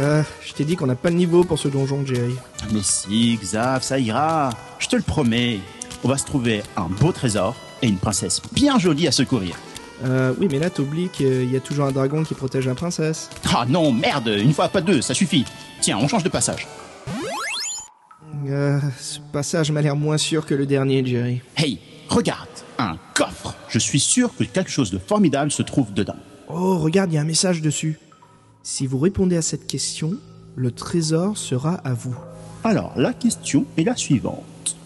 Ah, je t'ai dit qu'on n'a pas le niveau pour ce donjon, Jerry. Mais si, Xav, ça ira. Je te le promets. On va se trouver un beau trésor et une princesse bien jolie à secourir. Euh, oui, mais là, t'oublies qu'il y a toujours un dragon qui protège la princesse. Ah non, merde, une fois pas deux, ça suffit. Tiens, on change de passage. Euh, ce passage m'a l'air moins sûr que le dernier, Jerry. Hey, regarde, un coffre. Je suis sûr que quelque chose de formidable se trouve dedans. Oh, regarde, il y a un message dessus. Si vous répondez à cette question, le trésor sera à vous. Alors, la question est la suivante.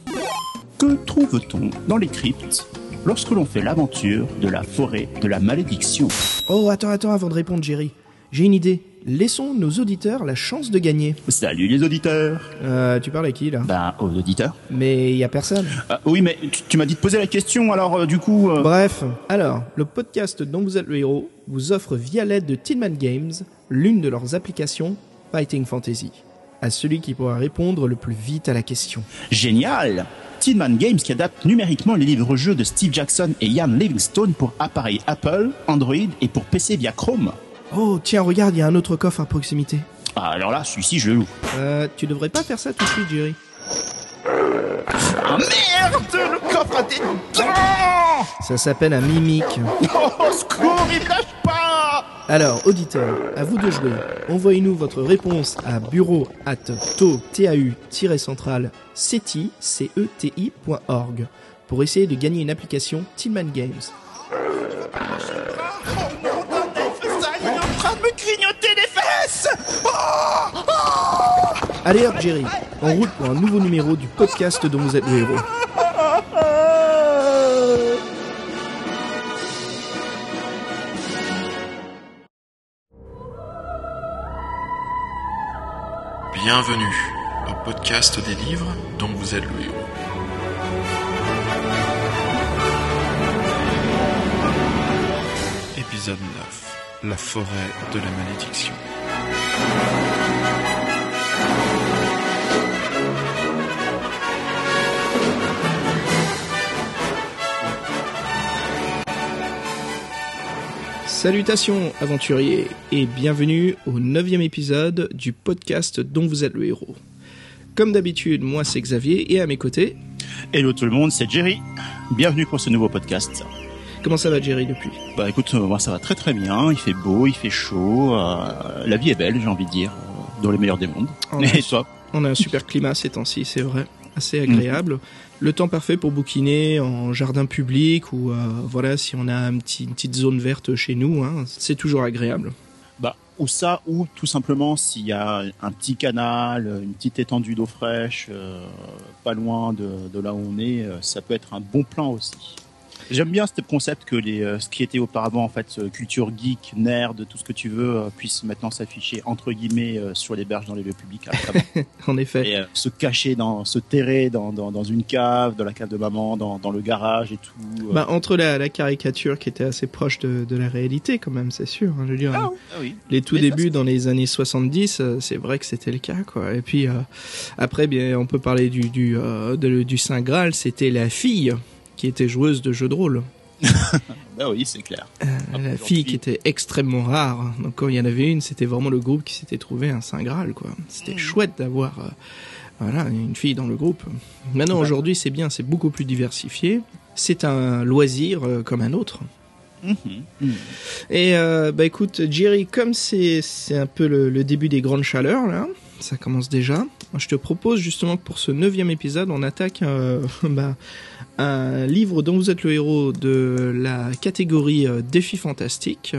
Que trouve-t-on dans les cryptes lorsque l'on fait l'aventure de la forêt de la malédiction? Oh, attends, attends, avant de répondre, Jerry. J'ai une idée. Laissons nos auditeurs la chance de gagner. Salut les auditeurs Euh, tu parles à qui, là? Ben, aux auditeurs. Mais il y a personne. Ah, oui, mais tu, tu m'as dit de poser la question, alors euh, du coup... euh, Bref, alors, le podcast dont vous êtes le héros vous offre via l'aide de Tinman Games l'une de leurs applications Fighting Fantasy. À celui qui pourra répondre le plus vite à la question. Génial Tinman Games qui adapte numériquement les livres-jeux de Steve Jackson et Ian Livingstone pour appareils Apple, Android et pour PC via Chrome. Oh, tiens, regarde, il y a un autre coffre à proximité. Ah, alors là, celui-ci, je le loue. Euh, tu devrais pas faire ça tout de suite, Jerry. Ah merde Le coffre a des dents Ça s'appelle un mimique. Oh, secours, il lâche pas Alors, auditeurs, à vous de jouer. Envoyez-nous votre réponse à bureau at tau-central ceti, pour essayer de gagner une application Tillman Games. Me grignoter les fesses Allez hop, Jerry, en route pour un nouveau numéro du podcast dont vous êtes le héros. Bienvenue au podcast des livres dont vous êtes le héros. Épisode 9 La forêt de la malédiction. Salutations aventuriers et bienvenue au neuvième épisode du podcast dont vous êtes le héros. Comme d'habitude, moi c'est Xavier et à mes côtés, Hello tout le monde, c'est Jerry. Bienvenue pour ce nouveau podcast. Comment ça va Jerry depuis Bah écoute, euh, moi ça va très très bien, il fait beau, il fait chaud, euh, la vie est belle, j'ai envie de dire, euh, dans le meilleur des mondes. Et nice. toi On a un super climat ces temps-ci, c'est vrai, assez agréable. Le temps parfait pour bouquiner en jardin public ou euh, voilà si on a un petit, une petite zone verte chez nous, hein, c'est toujours agréable. Bah, ou ça, ou tout simplement s'il y a un petit canal, une petite étendue d'eau fraîche, euh, pas loin de, de là où on est, ça peut être un bon plan aussi. J'aime bien ce concept que les, euh, ce qui était auparavant en fait culture geek, nerd, tout ce que tu veux, euh, puisse maintenant s'afficher entre guillemets euh, sur les berges dans les lieux publics, travers- En effet. et euh, se cacher dans, se terrer dans, dans, dans une cave, dans la cave de maman, dans, dans le garage et tout. Bah, entre la, la caricature qui était assez proche de, de la réalité quand même, c'est sûr. hein, je veux dire, ah, oui, ah oui. les tout Mais débuts dans les années 70, euh, c'est vrai que c'était le cas, quoi. Et puis euh, après, bien, on peut parler du du euh, de- du Saint Graal. C'était la fille qui était joueuse de jeux de rôle. Bah oui, c'est clair. Euh, la fille qui était extrêmement rare. Donc quand il y en avait une, c'était vraiment le groupe qui s'était trouvé un Saint Graal, quoi. C'était chouette d'avoir euh, voilà une fille dans le groupe. Maintenant, Ouais. aujourd'hui, c'est bien, c'est beaucoup plus diversifié. C'est un loisir euh, comme un autre. Mhm. Mhm. Et euh, bah écoute, Jerry, comme c'est c'est un peu le, le début des grandes chaleurs là, ça commence déjà. Je te propose justement que pour ce neuvième épisode, on attaque euh, bah, un livre dont vous êtes le héros de la catégorie euh, défi fantastique.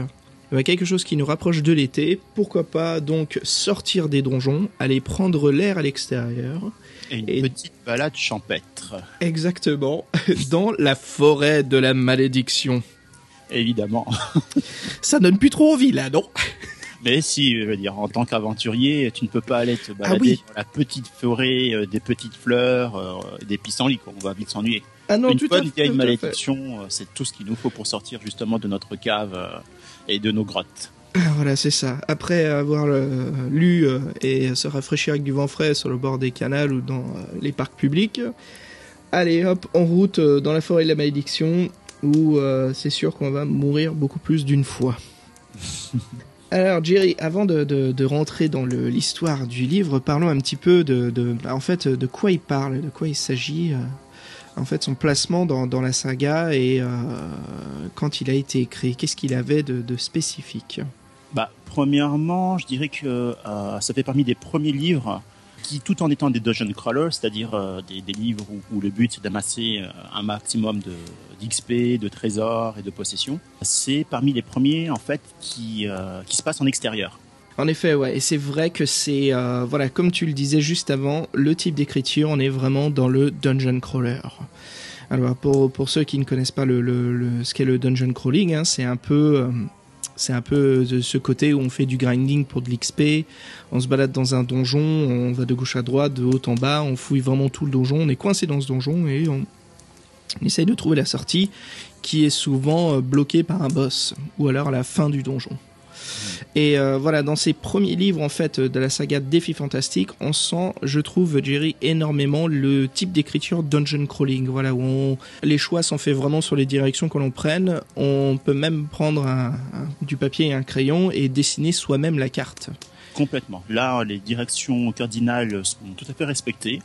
Euh, quelque chose qui nous rapproche de l'été. Pourquoi pas donc sortir des donjons, aller prendre l'air à l'extérieur. Et une Et- petite balade champêtre, Exactement, dans la forêt de la malédiction. évidemment. Ça donne plus trop envie là, non? Mais si, je veux dire, en tant qu'aventurier, tu ne peux pas aller te balader Ah oui. dans la petite forêt, euh, des petites fleurs, euh, des pissenlits, quoi. On va vite s'ennuyer. Ah non, Une tout bonne vieille malédiction, euh, c'est tout ce qu'il nous faut pour sortir justement de notre cave euh, et de nos grottes. Ah, Voilà, c'est ça. Après avoir euh, lu euh, et se rafraîchir avec du vent frais sur le bord des canals ou dans euh, les parcs publics, allez hop, en route dans la forêt de la malédiction où c'est sûr qu'on va mourir beaucoup plus d'une fois. Alors Jerry, avant de, rentrer dans l'histoire du livre, parlons un petit peu de, en fait de quoi il parle, de quoi il s'agit. euh, en fait, son placement dans, la saga et euh, quand il a été écrit, qu'est-ce qu'il avait de, de spécifique? Bah, premièrement, je dirais que euh, ça fait parmi des premiers livres qui, tout en étant des dungeon crawlers, c'est-à-dire euh, des, livres où, le but c'est d'amasser euh, un maximum de d'XP, de trésors et de possessions, c'est parmi les premiers en fait qui euh, qui se passent en extérieur. En effet, ouais, et c'est vrai que c'est, voilà, comme tu le disais juste avant, le type d'écriture, on est vraiment dans le dungeon crawler. Alors pour, pour ceux qui ne connaissent pas le, le, ce qu'est le dungeon crawling, hein, c'est un peu, c'est un peu de ce côté où on fait du grinding pour de l'XP, on se balade dans un donjon, on va de gauche à droite, de haut en bas, on fouille vraiment tout le donjon, on est coincé dans ce donjon et on, essaye de trouver la sortie qui est souvent euh, bloquée par un boss ou alors la fin du donjon. Et euh, voilà, dans ces premiers livres en fait de la saga Défi Fantastique, on sent, je trouve, Jerry énormément le type d'écriture dungeon crawling. Voilà, où les choix sont faits vraiment sur les directions que l'on prenne. On peut même prendre du papier et un crayon et dessiner soi-même la carte. Complètement. Là, les directions cardinales sont tout à fait respectées.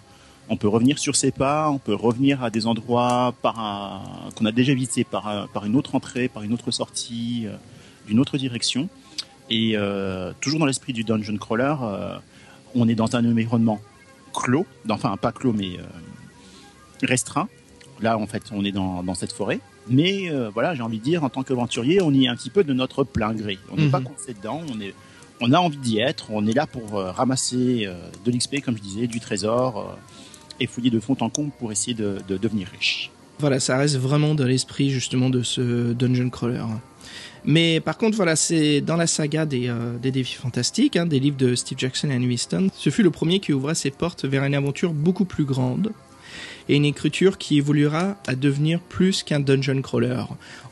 On peut revenir sur ses pas, on peut revenir à des endroits qu'on a déjà visités par une autre entrée, par une autre sortie, euh, d'une autre direction. Et euh, toujours dans l'esprit du dungeon crawler, euh, on est dans un environnement clos, enfin pas clos mais euh, restreint. Là, en fait, on est dans, dans cette forêt. Mais voilà, j'ai envie de dire, en tant qu'aventurier, on y est un petit peu de notre plein gré. On n'est Mhm. pas coincé dedans, on est on a envie d'y être, on est là pour ramasser de l'XP, comme je disais, du trésor, et fouiller de fond en comble pour essayer de, de devenir riche. Voilà, ça reste vraiment dans l'esprit justement de ce dungeon crawler. Mais par contre, voilà, c'est dans la saga des, euh, des défis fantastiques, hein, des livres de Steve Jackson et Winston, ce fut le premier qui ouvra ses portes vers une aventure beaucoup plus grande et une écriture qui évoluera à devenir plus qu'un dungeon crawler.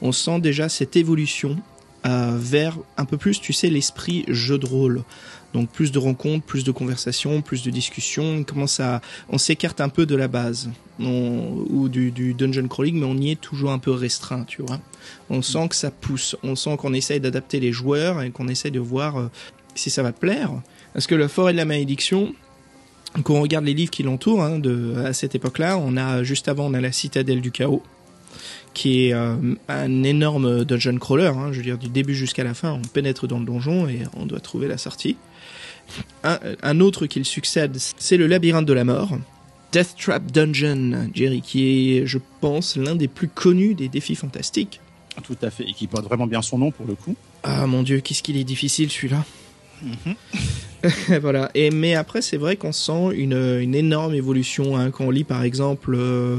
On sent déjà cette évolution euh, vers un peu plus, tu sais, l'esprit jeu de rôle. Donc plus de rencontres, plus de conversations, plus de discussions. On commence à, on s'écarte un peu de la base ou du, du dungeon crawling, mais on y est toujours un peu restreint, tu vois. On sent que ça pousse, on sent qu'on essaye d'adapter les joueurs et qu'on essaye de voir euh, si ça va plaire. Parce que la forêt de la malédiction, quand on regarde les livres qui l'entourent, hein, à cette époque-là, on a juste avant on a la citadelle du chaos, qui est euh, un énorme dungeon crawler. hein, je veux dire du début jusqu'à la fin, on pénètre dans le donjon et on doit trouver la sortie. Un, un autre qui le succède, c'est le labyrinthe de la mort. Death Trap Dungeon, Jerry, qui est, je pense, l'un des plus connus des défis fantastiques. Tout à fait, et qui porte vraiment bien son nom pour le coup. Ah mon dieu, qu'est-ce qu'il est difficile celui-là. voilà. Et mais après, c'est vrai qu'on sent une, une énorme évolution hein, quand on lit par exemple euh,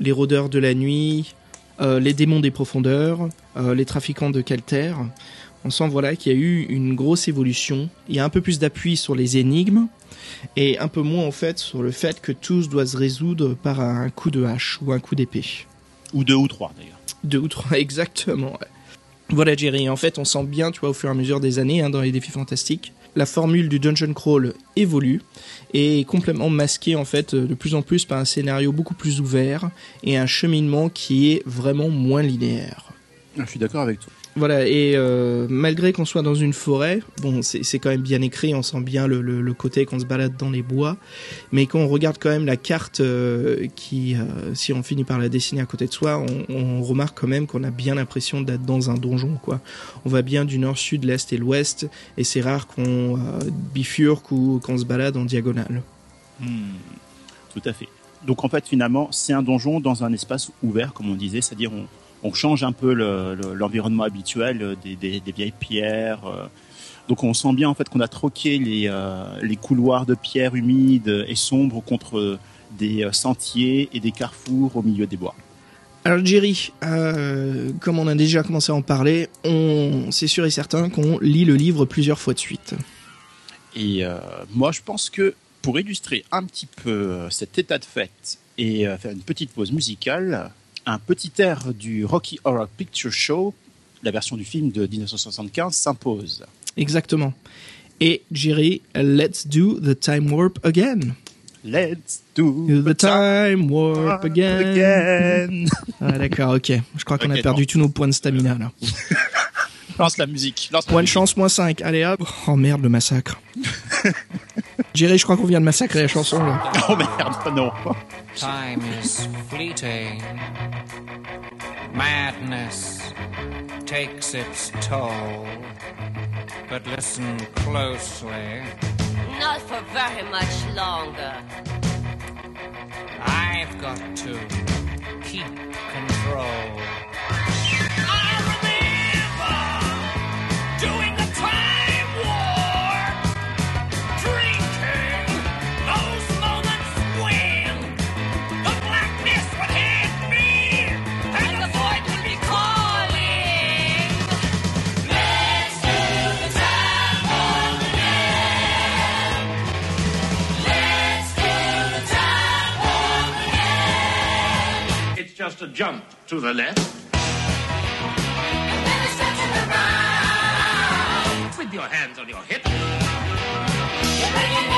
les rôdeurs de la nuit, euh, les démons des profondeurs, euh, les trafiquants de Calter. On sent voilà qu'il y a eu une grosse évolution. Il y a un peu plus d'appui sur les énigmes et un peu moins en fait sur le fait que tous doivent se résoudre par un coup de hache ou un coup d'épée. Ou deux ou trois d'ailleurs. Deux ou trois, exactement. Voilà, Jerry. En fait, on sent bien, tu vois, au fur et à mesure des années, hein, dans les défis fantastiques, la formule du dungeon crawl évolue et est complètement masquée, en fait, de plus en plus par un scénario beaucoup plus ouvert et un cheminement qui est vraiment moins linéaire. Je suis d'accord avec toi. Voilà, et euh, malgré qu'on soit dans une forêt, bon, c'est quand même bien écrit, on sent bien le, côté qu'on se balade dans les bois, mais quand on regarde quand même la carte euh, qui, euh, si on finit par la dessiner à côté de soi, on, remarque quand même qu'on a bien l'impression d'être dans un donjon, quoi. On va bien du nord, sud, l'est et l'ouest, et c'est rare qu'on bifurque ou qu'on se balade en diagonale. Hmm, Tout à fait. Donc en fait, finalement, c'est un donjon dans un espace ouvert, comme on disait, c'est-à-dire on, on change un peu le- le- l'environnement habituel euh, des, des- des vieilles pierres. euh. Donc on sent bien en fait qu'on a troqué les, euh, les couloirs de pierre humides et sombres contre des sentiers et des carrefours au milieu des bois. Alors Jerry, euh, comme on a déjà commencé à en parler, on, c'est sûr et certain qu'on lit le livre plusieurs fois de suite. Et euh, moi, je pense que pour illustrer un petit peu cet état de fait et euh, faire une petite pause musicale, un petit air du Rocky Horror Picture Show, la version du film de 1975, s'impose. Exactement. Et Jerry, let's do the time warp again. Let's do The time warp again. again. Ah, d'accord, ok. Je crois qu'on a perdu tous nos points de stamina là. Lance la musique. Lance la Moins de musique. chance, moins 5. Allez hop. Oh merde, le massacre. Jerry, je crois qu'on vient de massacrer la chanson là. Oh merde, non. Time is fleeting. Madness takes its toll. But listen closely. Not for very much longer. I've got to keep control. Just a jump to the left. With your hands on your hips.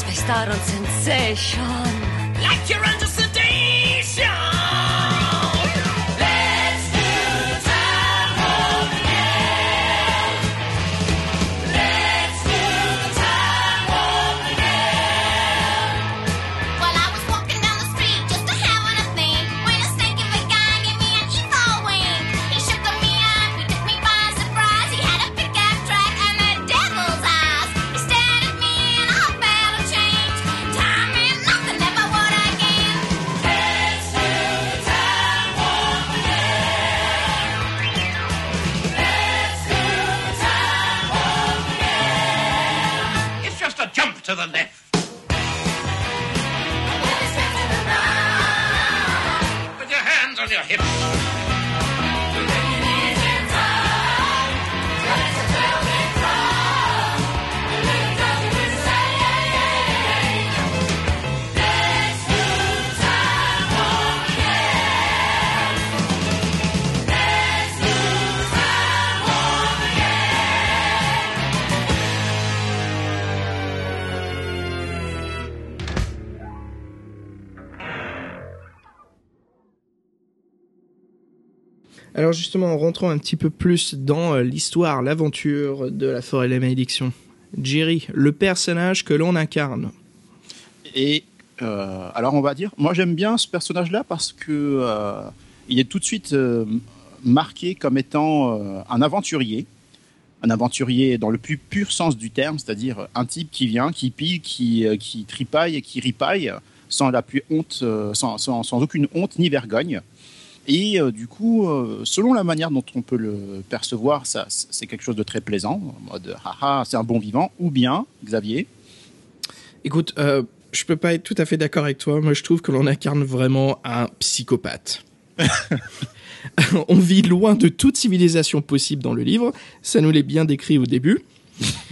Spaced out on sensation. Like you're under Alors justement, en rentrant un petit peu plus dans euh, l'histoire, l'aventure de la forêt de la. Jerry, le personnage que l'on incarne. Et euh, alors on va dire, moi j'aime bien ce personnage-là parce que euh, il est tout de suite marqué comme étant un aventurier, un aventurier dans le plus pur sens du terme, c'est-à-dire un type qui vient, qui pille, qui, tripaille et qui ripaille sans aucune honte ni vergogne. Et euh, du coup, euh, selon la manière dont on peut le percevoir, ça, c'est quelque chose de très plaisant, en mode haha, c'est un bon vivant, ou bien, Xavier, Écoute, euh, je peux pas être tout à fait d'accord avec toi. Moi, je trouve que l'on incarne vraiment un psychopathe. on vit loin de toute civilisation possible dans le livre. Ça nous l'est bien décrit au début.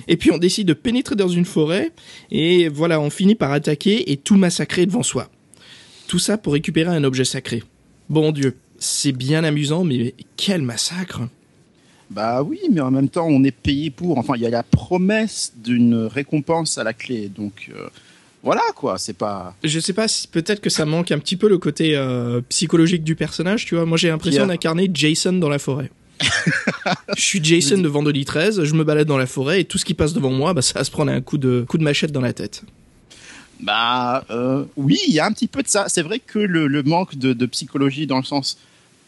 Et puis on décide de pénétrer dans une forêt et voilà, on finit par attaquer et tout massacrer devant soi. Tout ça pour récupérer un objet sacré. Bon Dieu, c'est bien amusant, mais quel massacre Bah oui, mais en même temps, on est payé pour. Enfin, il y a la promesse d'une récompense à la clé. Donc, euh, voilà, quoi. C'est pas. Je sais pas, si- peut-être que ça manque un petit peu le côté euh, psychologique du personnage, tu vois. Moi, j'ai l'impression d'incarner Jason dans la forêt. je suis Jason de Vendredi 13, je me balade dans la forêt et tout ce qui passe devant moi, bah, ça va se prendre un coup de, coup de machette dans la tête. Bah euh, oui, il y a un petit peu de ça. C'est vrai que le, le manque de, de psychologie dans le sens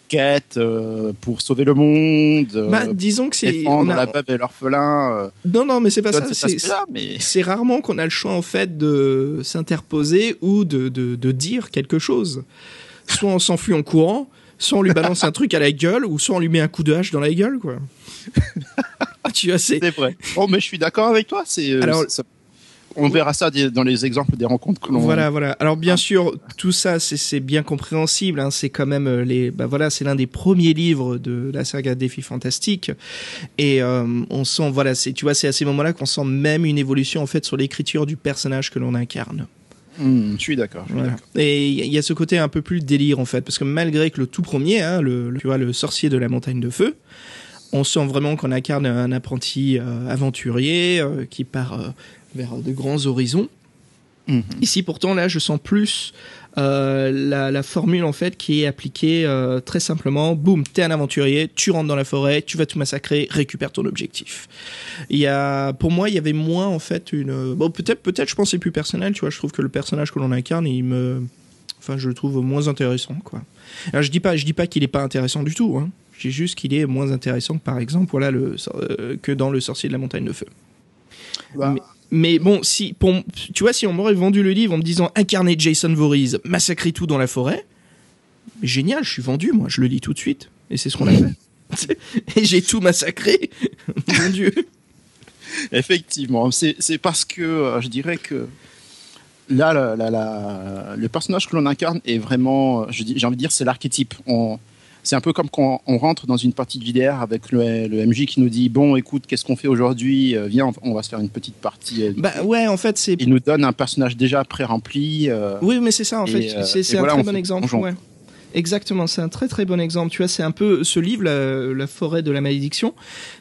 quête euh, pour sauver le monde, euh, Bah, disons que c'est. on a- la veuve et l'orphelin. Non, non, mais c'est pas ça. c'est- mais C'est rarement qu'on a le choix en fait de s'interposer ou de, de, de dire quelque chose. Soit on s'enfuit en courant, soit on lui balance un truc à la gueule, ou soit on lui met un coup de hache dans la gueule, quoi. tu vois, c'est. c'est vrai. Bon, mais je suis d'accord avec toi. C'est Alors- ça- on verra ça dans les exemples des rencontres que l'on. Voilà, voilà. Alors bien sûr, tout ça, c'est- bien compréhensible. Hein. C'est quand même euh, les, bah voilà, c'est l'un des premiers livres de la saga Défi Fantastique, et euh, on sent, voilà, c'est, tu vois, c'est à ces moments-là qu'on sent même une évolution en fait sur l'écriture du personnage que l'on incarne. Hmm, je suis d'accord. Voilà. Et il y a- il y a ce côté un peu plus délire en fait, parce que malgré que le tout premier, hein, le, le- tu vois, le sorcier de la montagne de feu, on sent vraiment qu'on incarne un apprenti euh, aventurier euh, qui part euh, vers de grands horizons. Mhm. Ici, pourtant, là, je sens plus euh, la, la formule en fait qui est appliquée euh, très simplement. Boum, t'es un aventurier, tu rentres dans la forêt, tu vas tout massacrer, récupère ton objectif. Il y a, pour moi, il y avait moins en fait une. Bon, peut-être, peut-être, je pense que c'est plus personnel. Tu vois, je trouve que le personnage que l'on incarne, il me, enfin, je le trouve moins intéressant, quoi. Alors, je dis pas, je dis pas qu'il est pas intéressant du tout. Hein. Je dis juste qu'il est moins intéressant que par exemple, voilà, le, euh, que dans le Sorcier de la Montagne de Feu. Bah, Mais- Mais bon, si, tu vois, si on m'aurait vendu le livre en me disant incarner Jason Voorhees, massacrer tout dans la forêt, génial, je suis vendu, moi, je le dis tout de suite. Et c'est ce qu'on a fait. Et j'ai tout massacré. Mon Dieu. Effectivement, c'est parce que euh, je dirais que là, le personnage que l'on incarne est vraiment, euh, j'ai envie de dire, c'est l'archétype. C'est un peu comme quand on rentre dans une partie de JDR avec le, le MJ qui nous dit bon, écoute, qu'est-ce qu'on fait aujourd'hui? Euh, Viens, on, on va se faire une petite partie. euh, Bah ouais, en fait, c'est. Il nous donne un personnage déjà pré-rempli. euh, Oui, mais c'est ça, en fait. c'est un très on bon exemple. Ouais. Exactement, c'est un très très bon exemple. Tu vois, c'est un peu ce livre, la, la forêt de la malédiction.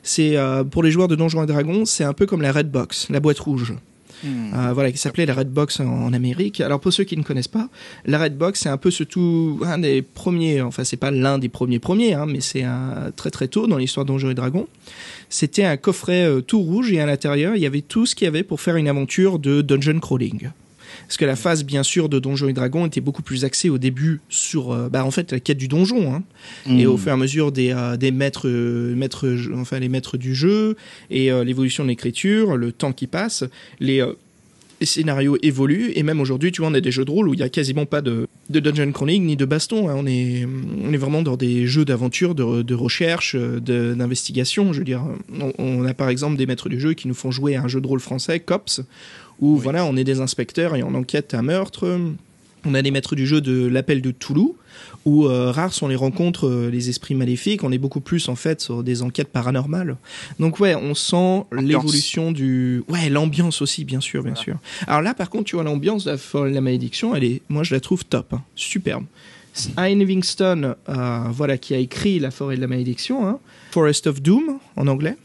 C'est euh, pour les joueurs de Donjons et Dragons, c'est un peu comme la Red Box, la boîte rouge. Hmm. Euh, voilà, qui s'appelait la Red Box en, en Amérique. Alors pour ceux qui ne connaissent pas, la Red Box c'est un peu ce tout un des premiers, enfin c'est pas l'un des premiers premiers, hein, mais c'est très très tôt dans l'histoire Donjons et Dragons. C'était un coffret euh, tout rouge et à l'intérieur il y avait tout ce qu'il y avait pour faire une aventure de dungeon crawling. Parce que la phase, bien sûr, de Donjons et Dragons était beaucoup plus axée au début sur, euh, bah, en fait, la quête du donjon. Hein. Et au fur et à mesure des, euh, des maîtres, euh, maîtres, enfin les maîtres du jeu et l'évolution de l'écriture, le temps qui passe, les, les scénarios évoluent et même aujourd'hui, tu vois, on a des jeux de rôle où il y a quasiment pas de, de dungeon crawling ni de baston. hein. On est, on est vraiment dans des jeux d'aventure, de, de recherche, de- d'investigation. Je veux dire, on, on a par exemple des maîtres du jeu qui nous font jouer à un jeu de rôle français, Cops, où voilà, on est des inspecteurs et on enquête un meurtre. On a des maîtres du jeu de l'appel de Toulouse, où euh, rares sont les rencontres, euh, les esprits maléfiques. On est beaucoup plus en fait sur des enquêtes paranormales. Donc ouais, on sent l'évolution du, ouais, l'ambiance aussi, bien sûr, bien sûr. Alors là, par contre, tu vois, l'ambiance de la, forêt de la malédiction, elle est, moi, je la trouve top, hein, superbe. Ian Livingstone, euh, voilà, qui a écrit La forêt de la malédiction, hein, Forest of Doom en anglais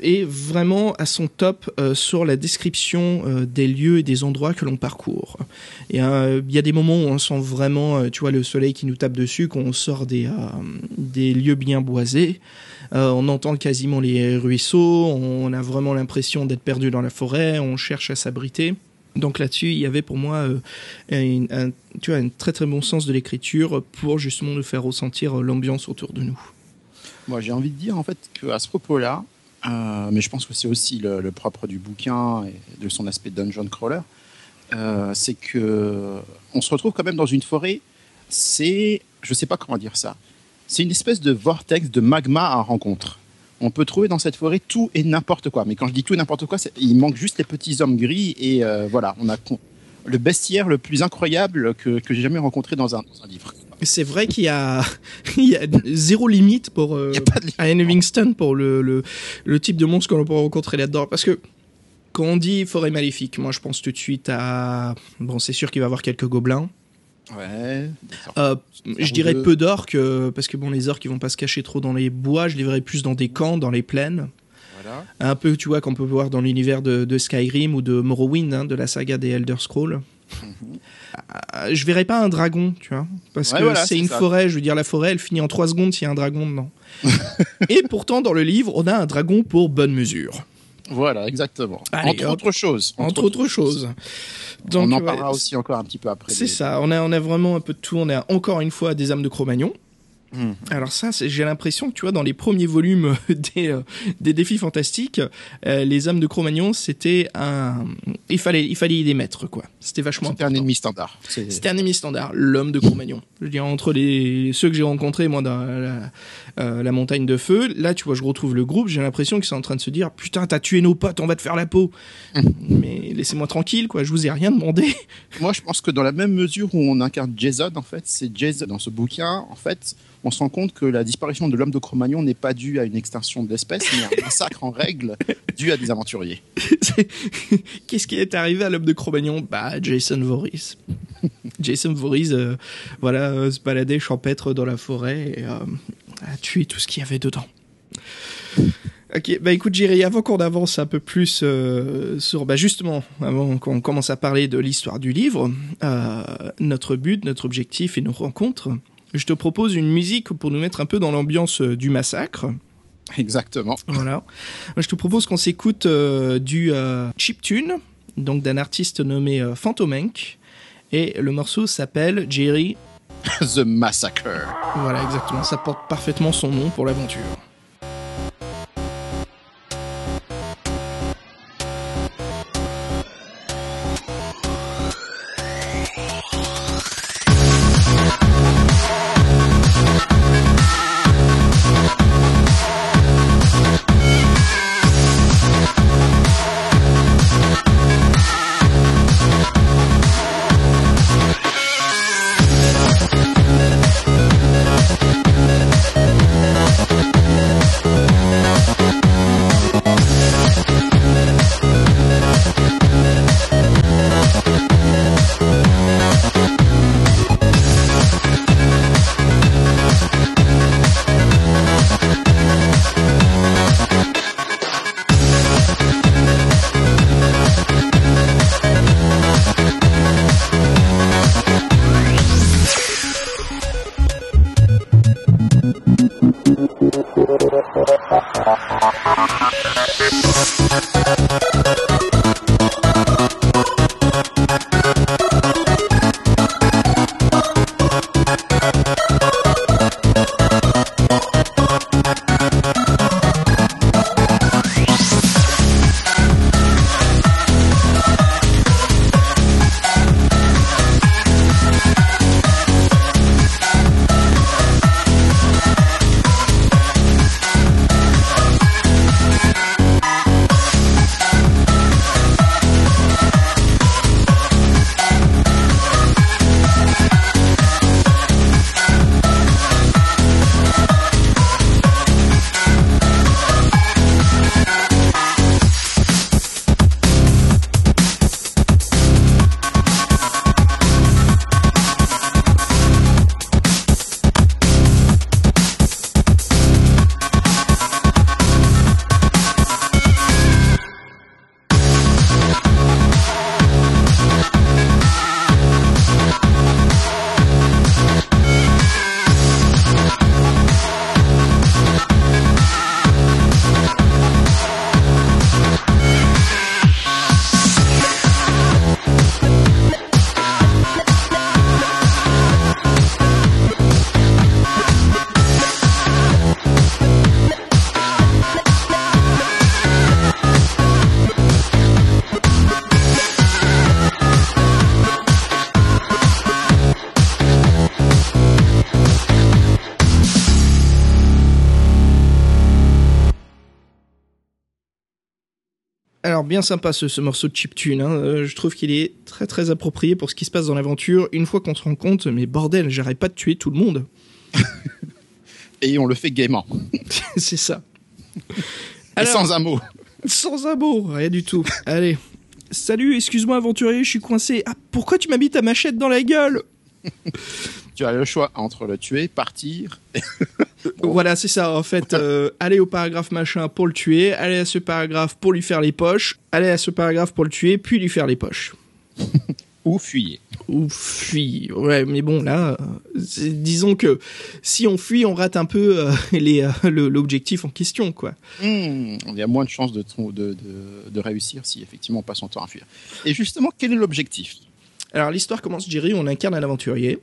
est vraiment à son top euh, sur la description euh, des lieux et des endroits que l'on parcourt. Et euh, il y a des moments où on sent vraiment, euh, tu vois, le soleil qui nous tape dessus, qu'on sort des, euh, des lieux bien boisés. Euh, on entend quasiment les ruisseaux, on a vraiment l'impression d'être perdu dans la forêt, on cherche à s'abriter. Donc là-dessus, il y avait pour moi euh, un, un- tu vois, un très très bon sens de l'écriture pour justement nous faire ressentir l'ambiance autour de nous. Moi, j'ai envie de dire en fait qu'à ce propos-là, euh, mais je pense que c'est aussi le, propre du bouquin et de son aspect dungeon crawler, euh, c'est que on se retrouve quand même dans une forêt. C'est, je sais pas comment dire ça, c'est une espèce de vortex de magma à rencontre. On peut trouver dans cette forêt tout et n'importe quoi. Mais quand je dis tout et n'importe quoi, il manque juste les petits hommes gris et euh, voilà, on a le bestiaire le plus incroyable que, j'ai jamais rencontré dans un livre. C'est vrai qu'il y a, il y a zéro limite pour euh, limite. Ian Livingston pour le, le, le type de monstre que l'on peut rencontrer là-dedans. Parce que quand on dit forêt maléfique, moi je pense tout de suite à... Bon, c'est sûr qu'il va y avoir quelques gobelins. Ouais. Euh, je dirais peu d'orques, parce que bon, les orques ils vont pas se cacher trop dans les bois. Je les verrais plus dans des camps, dans les plaines. Voilà. Un peu, tu vois, qu'on peut voir dans l'univers de, de Skyrim ou de Morrowind, hein, de la saga des Elder Scrolls. Euh, je verrais pas un dragon, tu vois, parce Ouais, que voilà, c'est une ça. forêt. Je veux dire, la forêt, elle finit en trois secondes s'il y a un dragon dedans. Et pourtant, dans le livre, on a un dragon pour bonne mesure, Voilà, exactement. Allez, entre autres choses. entre, autres choses. Donc, on en ouais, parlera aussi encore un petit peu après. C'est ça. On a, on a vraiment un peu de tout. On a encore une fois des âmes de Cro-Magnon. Alors ça, j'ai l'impression que tu vois dans les premiers volumes des, euh, des défis fantastiques, euh, les hommes de Cro-Magnon, c'était un, il fallait, il fallait y les mettre quoi. C'était vachement C'était un ennemi standard. C'était un ennemi standard, l'homme de Cro-Magnon. Je veux dire, entre les ceux que j'ai rencontrés, moi, dans la, euh, la montagne de feu, là, tu vois, je retrouve le groupe, j'ai l'impression qu'ils sont en train de se dire, putain, t'as tué nos potes, on va te faire la peau. Mais laissez-moi tranquille, quoi, je vous ai rien demandé. Moi, je pense que dans la même mesure où on incarne Jason, en fait, c'est Jason dans ce bouquin. En fait, on se rend compte que la disparition de l'homme de Cro-Magnon n'est pas due à une extinction de l'espèce, mais à un massacre en règle dû à des aventuriers. Qu'est-ce qui est arrivé à l'homme de Cro-Magnon? Bah, Jason Voorhees. Jason Voorhees, euh, voilà, euh, se baladait champêtre dans la forêt et euh, a tué tout ce qu'il y avait dedans. Ok, bah écoute Jerry, avant qu'on avance un peu plus euh, sur, bah justement, avant qu'on commence à parler de l'histoire du livre, euh, notre but, notre objectif et nos rencontres, je te propose une musique pour nous mettre un peu dans l'ambiance euh, du massacre. Exactement. Voilà. Je te propose qu'on s'écoute euh, du euh, chiptune, donc d'un artiste nommé euh. Et le morceau s'appelle Jerry. The Massacre. Voilà, exactement. Ça porte parfaitement son nom pour l'aventure. Bien sympa ce, ce morceau de chiptune. Hein. Euh, je trouve qu'il est très très approprié pour ce qui se passe dans l'aventure. Une fois qu'on se rend compte, mais bordel, j'arrête pas de tuer tout le monde. Et on le fait gaiement. C'est ça. Et sans un mot. sans un mot, rien du tout. Allez. Salut, excuse-moi aventurier, je suis coincé. Ah, pourquoi tu m'as mis ta machette dans la gueule? Tu as le choix entre le tuer, partir. Voilà, c'est ça. En fait, euh, aller au paragraphe machin pour le tuer, aller à ce paragraphe pour lui faire les poches, aller à ce paragraphe pour le tuer, puis lui faire les poches. ou fuir. Ou fuir. Ouais, mais bon, là, euh, disons que si on fuit, on rate un peu euh, les, euh, l'objectif en question, quoi. Hmm, il y a moins de chances de, de, de, de réussir si effectivement on passe son temps à fuir. Et justement, quel est l'objectif? Alors l'histoire commence, Jerry, on incarne un aventurier,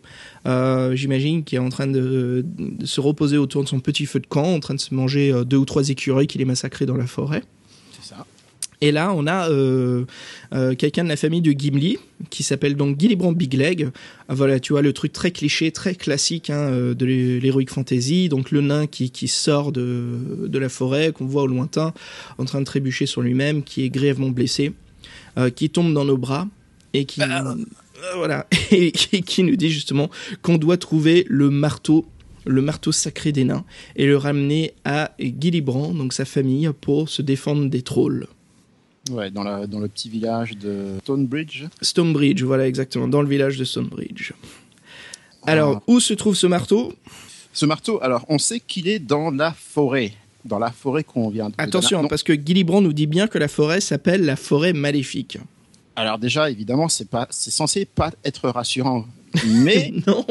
euh, j'imagine, qui est en train de, de se reposer autour de son petit feu de camp, en train de se manger euh, deux ou trois écureuils qu'il est massacré dans la forêt. C'est ça. Et là, on a euh, euh, quelqu'un de la famille de Gimli, qui s'appelle donc Gillibrand Big Leg. Ah, voilà, tu vois, le truc très cliché, très classique hein, de l'he- l'heroic fantasy. Donc le nain qui, qui sort de, de la forêt, qu'on voit au lointain, en train de trébucher sur lui-même, qui est grièvement blessé, euh, qui tombe dans nos bras, et qui... euh, voilà, et qui, qui nous dit justement qu'on doit trouver le marteau le marteau sacré des nains et le ramener à Gillibrand, donc sa famille, pour se défendre des trolls. Ouais, dans, la, dans le petit village de Stonebridge. Stonebridge, voilà exactement, dans le village de Stonebridge. Alors, où se trouve ce marteau? Ce marteau, alors, on sait qu'il est dans la forêt. Dans la forêt qu'on vient de. Attention, parce que Gillibrand nous dit bien que la forêt s'appelle la forêt maléfique. Alors, déjà, évidemment, c'est pas, c'est censé pas être rassurant. Mais Non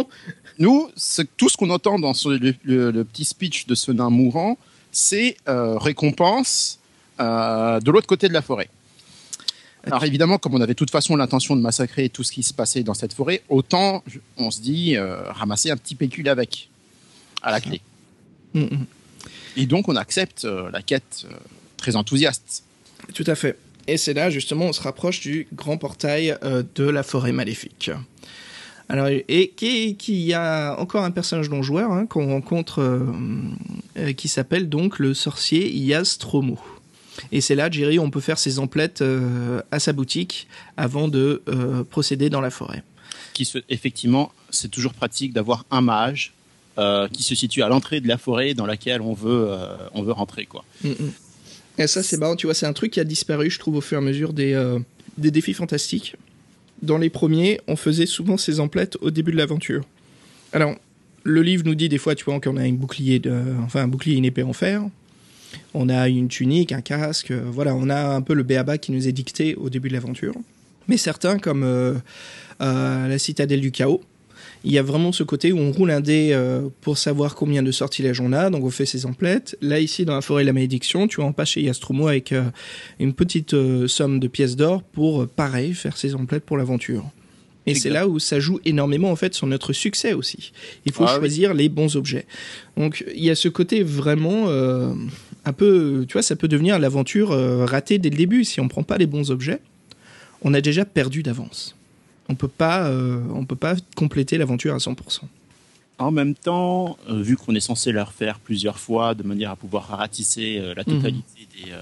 nous, tout ce qu'on entend dans ce- le, le- le petit speech de ce nain mourant, c'est euh, récompense euh, de l'autre côté de la forêt. Alors évidemment, comme on avait de toute façon l'intention de massacrer tout ce qui se passait dans cette forêt, autant on se dit euh, ramasser un petit pécule avec à la clé. Mm, mm. Et donc on accepte la quête très enthousiaste. Tout à fait. Et c'est là, justement, on se rapproche du grand portail euh, de la forêt maléfique. Alors, et qui, qui a encore un personnage non joueur hein, qu'on rencontre euh, euh, qui s'appelle donc le sorcier Yastromo. Et c'est là, Jerry, on peut faire ses emplettes à sa boutique avant de procéder dans la forêt. Qui se, effectivement, c'est toujours pratique d'avoir un mage euh, qui se situe à l'entrée de la forêt dans laquelle on veut, euh, on veut rentrer quoi. Mm, mm. Et ça, c'est marrant, tu vois, c'est un truc qui a disparu, je trouve, au fur et à mesure des, euh, des défis fantastiques. Dans les premiers, on faisait souvent ces emplettes au début de l'aventure. Alors, le livre nous dit des fois, tu vois, qu'on a un bouclier, de, enfin, un bouclier une épée en fer. On a une tunique, un casque, euh, voilà, on a un peu le béaba qui nous est dicté au début de l'aventure. Mais certains, comme euh, la citadelle du chaos, il y a vraiment ce côté où on roule un dé euh, pour savoir combien de sortilèges on a, donc on fait ses emplettes. Là, ici, dans la forêt de la malédiction, tu en passes chez Yastromo avec euh, une petite euh, somme de pièces d'or pour, pareil, faire ses emplettes pour l'aventure. Et c'est là où ça joue énormément en fait sur notre succès aussi. Il faut Ah oui. choisir les bons objets. Donc il y a ce côté vraiment un peu, tu vois, ça peut devenir l'aventure ratée dès le début si on prend pas les bons objets. On a déjà perdu d'avance. On peut pas, euh, on peut pas compléter l'aventure à 100%. En même temps, euh, vu qu'on est censé la refaire plusieurs fois de manière à pouvoir ratisser euh, la totalité des,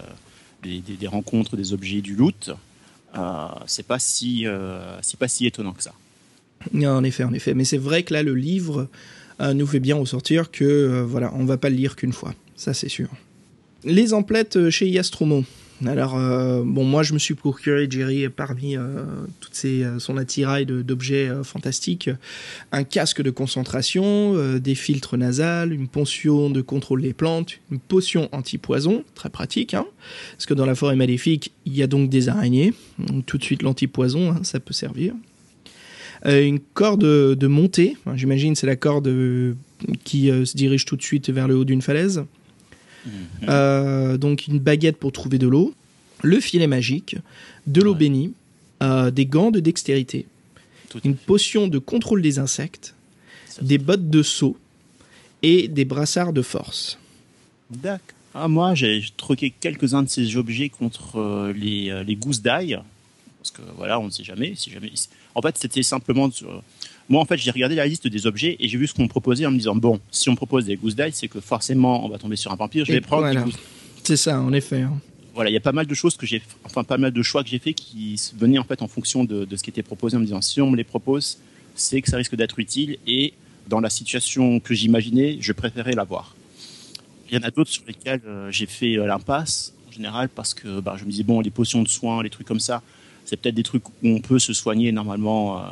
des, des- des rencontres, des objets, du loot, c'est pas si c'est pas si étonnant que ça. Non, En effet, en effet. Mais c'est vrai que là, le livre nous fait bien ressortir que voilà, on va pas le lire qu'une fois. Ça, c'est sûr. Les emplettes chez Yastromo. Alors, euh, bon, moi, je me suis procuré, Jerry, parmi euh, toutes euh, son attirail d'objets fantastiques, un casque de concentration, des filtres nasales, une potion de contrôle des plantes, une potion anti-poison, très pratique, hein, parce que dans la forêt maléfique, il y a donc des araignées. Tout de suite, l'anti-poison, hein, ça peut servir. Une corde de montée, j'imagine c'est la corde qui se dirige tout de suite vers le haut d'une falaise. Euh, donc une baguette pour trouver de l'eau, le filet magique, de l'eau Ouais. bénie, euh, des gants de dextérité, une potion de contrôle des insectes, des bottes de saut et des brassards de force. D'accord. Ah, moi, j'ai troqué quelques-uns de ces objets contre euh, les, les gousses d'ail. Parce que voilà, on ne sait jamais. Si jamais... En fait, c'était simplement. Moi, en fait, j'ai regardé la liste des objets et j'ai vu ce qu'on me proposait en me disant bon, si on me propose des gousses d'ail, c'est que forcément, on va tomber sur un vampire. Je Et vais prendre voilà. C'est ça, en effet. hein. voilà, il y a pas mal de choses que j'ai, enfin pas mal de choix que j'ai fait qui venaient en fait en fonction de, de ce qui était proposé en me disant si on me les propose, c'est que ça risque d'être utile et dans la situation que j'imaginais, je préférais l'avoir. Il y en a d'autres sur lesquels euh, j'ai fait euh, l'impasse en général parce que bah, je me disais bon les potions de soins, les trucs comme ça, c'est peut-être des trucs où on peut se soigner normalement euh,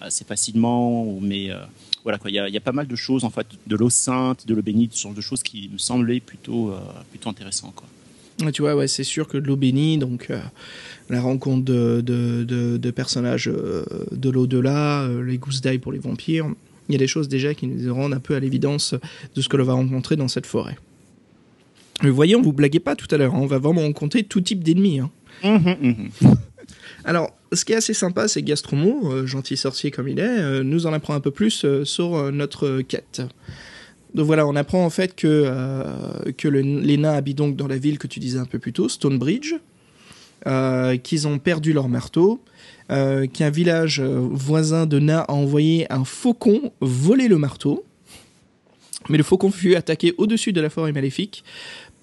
assez facilement, mais euh, voilà quoi, il y a, il y a pas mal de choses en fait, de l'eau sainte, de l'eau bénite, ce genre de choses qui me semblaient plutôt euh, plutôt intéressant quoi. Ouais, Tu vois, ouais, c'est sûr que de l'eau bénie, donc euh, la rencontre de, de, de- de personnages euh, de l'au-delà, euh, les gousses d'ail pour les vampires, il y a des choses déjà qui nous rendent un peu à l'évidence de ce que l'on va rencontrer dans cette forêt. Mais vous voyez, on vous blaguait pas tout à l'heure, hein, on va vraiment rencontrer tout type d'ennemis. hein. Mhm, mhm. Alors, ce qui est assez sympa, c'est que Gastromo, euh, gentil sorcier comme il est, euh, nous en apprend un peu plus euh, sur notre quête. Donc voilà, on apprend en fait que, que le- les nains habitent donc dans la ville que tu disais un peu plus tôt, Stonebridge, qu'ils ont perdu leur marteau, qu'un village voisin de nains a envoyé un faucon voler le marteau, mais le faucon fut attaqué au-dessus de la forêt maléfique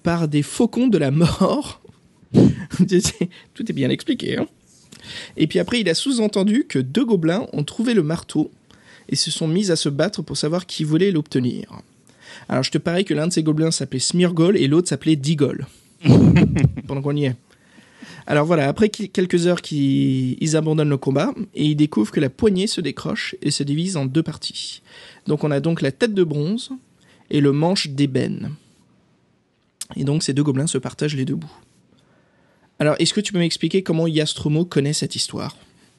par des faucons de la mort. Tout est bien expliqué, hein et puis après, il a sous-entendu que deux gobelins ont trouvé le marteau et se sont mis à se battre pour savoir qui voulait l'obtenir. Alors je te parie que l'un de ces gobelins s'appelait Smirgol et l'autre s'appelait Digol. Pendant qu'on y est. Alors voilà, après quelques heures, ils abandonnent le combat et ils découvrent que la poignée se décroche et se divise en deux parties. Donc on a donc la tête de bronze et le manche d'ébène. Et donc ces deux gobelins se partagent les deux bouts. Alors, est-ce que tu peux m'expliquer comment Yastromo connaît cette histoire?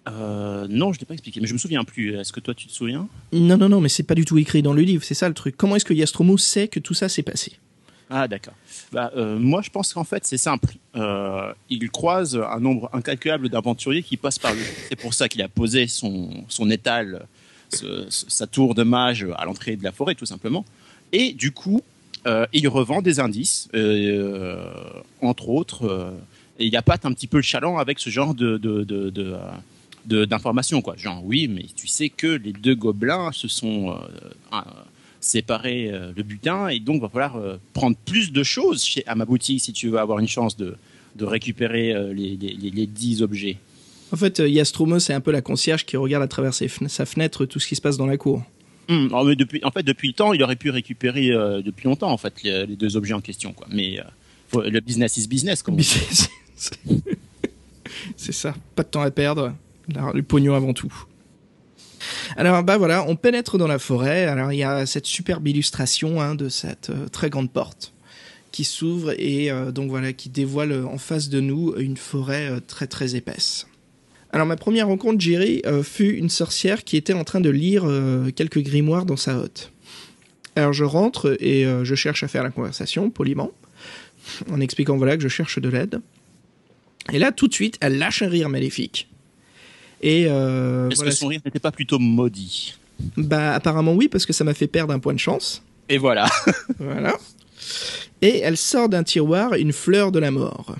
Euh, non, je l'ai pas expliqué, mais je me souviens plus. Est-ce que toi tu te souviens? Non, non, non, mais c'est pas du tout écrit dans le livre, c'est ça le truc. Comment est-ce que Yastromo sait que tout ça s'est passé? Ah d'accord. Bah, euh, moi je pense qu'en fait c'est simple. Euh, il croise un nombre incalculable d'aventuriers qui passent par lui. C'est pour ça qu'il a posé son, son étal, ce- ce- sa tour de mage à l'entrée de la forêt tout simplement. Et du coup, il revend des indices, entre autres. Euh, et il appâte un petit peu le chaland avec ce genre de, de, de, de, de- d'informations quoi. Genre oui, mais tu sais que les deux gobelins se sont euh, séparer euh, le butin et donc va falloir euh, prendre plus de choses chez, à ma boutique si tu veux avoir une chance de, de récupérer euh, les, les, les, les 10 objets. En fait, euh, Yastromo, c'est un peu la concierge qui regarde à travers ses sa fenêtre tout ce qui se passe dans la cour. Hum, mais depuis, en fait, depuis le temps, il aurait pu récupérer depuis longtemps en fait les, les deux objets en question. Quoi. Mais le business is business. Comme dit. c'est- ça, pas de temps à perdre, le pognon avant tout. Alors bah voilà, on pénètre dans la forêt. Alors il y a cette superbe illustration hein, de cette euh, très grande porte qui s'ouvre et euh, donc voilà qui dévoile euh, en face de nous une forêt très très épaisse. Alors ma première rencontre, Jerry, fut une sorcière qui était en train de lire quelques grimoires dans sa hotte. Alors je rentre et je cherche à faire la conversation poliment, en expliquant voilà que je cherche de l'aide. Et là, tout de suite, elle lâche un rire maléfique. Et euh, Est-ce voilà, que son rire n'était pas plutôt maudit? Bah apparemment oui, parce que ça m'a fait perdre un point de chance. Et voilà. Voilà. Et elle sort d'un tiroir une fleur de la mort.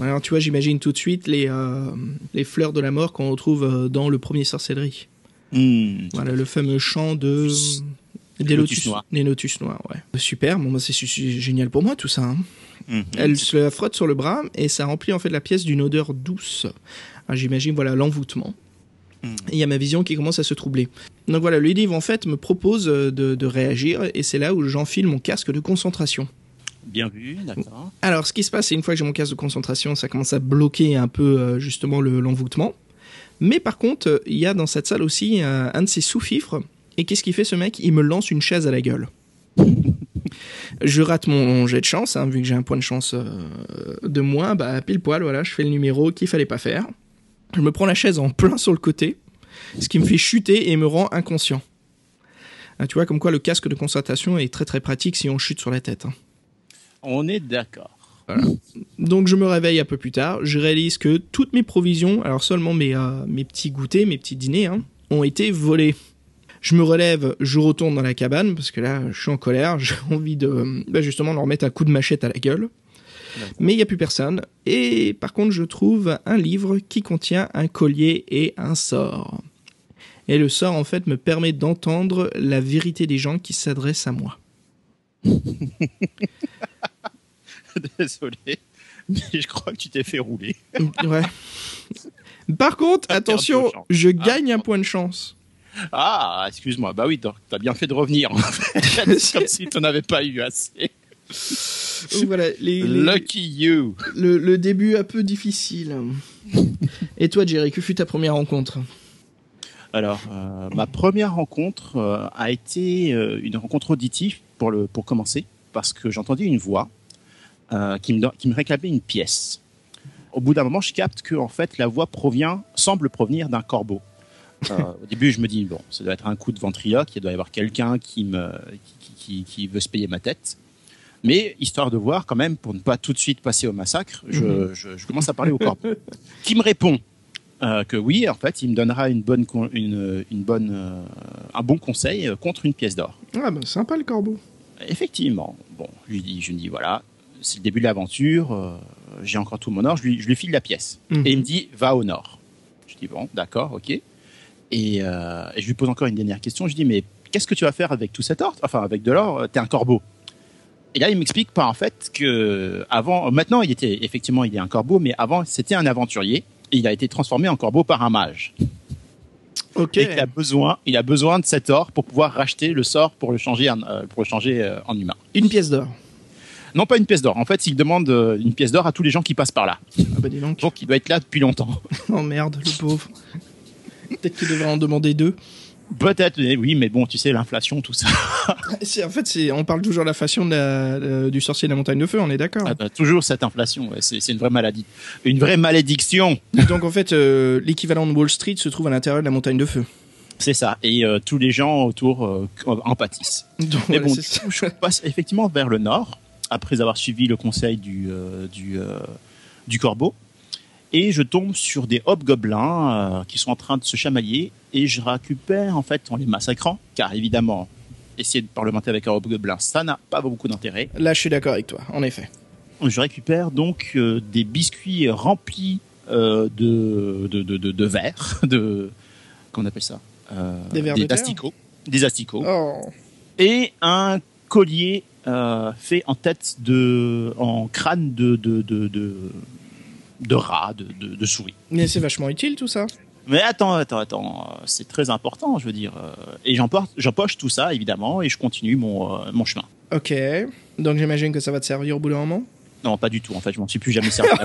Alors tu vois, j'imagine tout de suite les, euh, les fleurs de la mort qu'on retrouve euh, dans le premier sorcellerie. Hum, Voilà, le fameux chant de... Des lotus lotus, noirs. Des lotus noirs, ouais. Super, bon, bah, c'est génial pour moi tout ça. hein. hum. Elle se la frotte sur le bras et ça remplit en fait la pièce d'une odeur douce. Alors, J'imagine voilà l'envoûtement. Et il y a ma vision qui commence à se troubler. Donc voilà, le livre en fait me propose euh, de, de réagir et c'est là où j'enfile mon casque de concentration. Bien vu, d'accord. Alors ce qui se passe, c'est une fois que j'ai mon casque de concentration, ça commence à bloquer un peu euh, justement le- l'envoûtement. Mais par contre, euh, il y a dans cette salle aussi euh, un de ces sous-fifres. Et qu'est-ce qu'il fait ce mec? Il me lance une chaise à la gueule. je rate mon jet de chance, hein, vu que j'ai un point de chance euh, de moins, bah pile poil, voilà, je fais le numéro qu'il fallait pas faire. Je me prends la chaise en plein sur le côté, ce qui me fait chuter et me rend inconscient. Ah, tu vois, comme quoi le casque de concentration est très très pratique si on chute sur la tête. hein. On est d'accord. Donc je me réveille un peu plus tard, je réalise que toutes mes provisions, alors seulement mes, euh, mes petits goûters, mes petits dîners, hein, ont été volés. Je me relève, je retourne dans la cabane, parce que là, je suis en colère, j'ai envie de bah, justement leur mettre un coup de machette à la gueule. Mais il n'y a plus personne. Et par contre, je trouve un livre qui contient un collier et un sort. Et le sort, en fait, me permet d'entendre la vérité des gens qui s'adressent à moi. Désolé, mais je crois que tu t'es fait rouler. Ouais. Par contre, attention, je Ah. gagne un point de chance. Ah, excuse-moi. Bah oui, t'as t'as bien fait de revenir. En fait. Comme si t'en avais pas eu assez. Donc voilà, les- les- Lucky you. le, le début un peu difficile. Et toi, Jerry, que fut ta première rencontre? Alors, euh, ma première rencontre euh, a été euh, une rencontre auditive pour, le, pour commencer, parce que j'entendais une voix euh, qui, me, qui me réclamait une pièce. Au bout d'un moment, je capte que en fait, la voix provient, semble provenir d'un corbeau. Euh, au début, je me dis bon, ça doit être un coup de ventriloque, il doit y avoir quelqu'un qui me qui, qui- qui veut se payer ma tête. Mais histoire de voir quand même, pour ne pas tout de suite passer au massacre, je, Mhm. je- je commence à parler au corbeau, qui me répond euh, que oui, en fait, il me donnera une bonne, une, une bonne, euh, un bon conseil contre une pièce d'or. Ah bah sympa le corbeau. Effectivement. Bon, je lui dis, je lui dis voilà, c'est le début de l'aventure. euh, j'ai encore tout mon or. Je lui, je lui file la pièce Mhm. et il me dit va au nord. Je dis bon, d'accord, ok. Et, euh, et je lui pose encore une dernière question. Je dis mais qu'est-ce que tu vas faire avec tout cet or? Enfin, avec de l'or, euh, t'es un corbeau. Et là, il m'explique pas en fait que avant, maintenant, il était effectivement, il est un corbeau, mais avant, c'était un aventurier et il a été transformé en corbeau par un mage. Ok. Et qu'il a besoin, il a besoin de cet or pour pouvoir racheter le sort pour le changer, en, euh, pour le changer en humain. Une pièce d'or. Non, pas une pièce d'or. En fait, il demande une pièce d'or à tous les gens qui passent par là. Ah bah dis donc. Donc, il doit être là depuis longtemps. Oh merde, le pauvre. Peut-être qu'il devrait en demander deux. Peut-être, mais oui, mais bon, tu sais, l'inflation, tout ça. En fait, c'est, on parle toujours de la fashion de la- de- du sorcier de la montagne de feu, on est d'accord. Ah, toujours cette inflation. ouais, c'est une vraie maladie. Une vraie malédiction. Donc en fait, euh, l'équivalent de Wall Street se trouve à l'intérieur de la montagne de feu. C'est ça. Et euh, tous les gens autour euh, en pâtissent. Donc, Mais voilà, bon, je passe effectivement vers le nord, après avoir suivi le conseil du, euh, du, euh, du corbeau. Et je tombe sur des hobgoblins euh, qui sont en train de se chamailler. Et je récupère, en fait, en les massacrant, car évidemment, essayer de parlementer avec un hobgoblin, ça n'a pas beaucoup d'intérêt. Là, je suis d'accord avec toi, en effet. Je récupère donc euh, des biscuits remplis euh, de, de, de, de, de verre, de... Comment on appelle ça Euh, Des vers de terre asticots. Des asticots Oh. et un collier fait en tête de, en crâne de de de de, de de, souris. Mais c'est vachement utile tout ça. Mais attends, attends, attends, euh, c'est très important, je veux dire. euh, Et j'emporte, j'empoche tout ça évidemment et je continue mon euh, mon chemin. Ok. Donc j'imagine que ça va te servir au bout d'un moment? Non, pas du tout. En fait, je m'en suis plus jamais servi.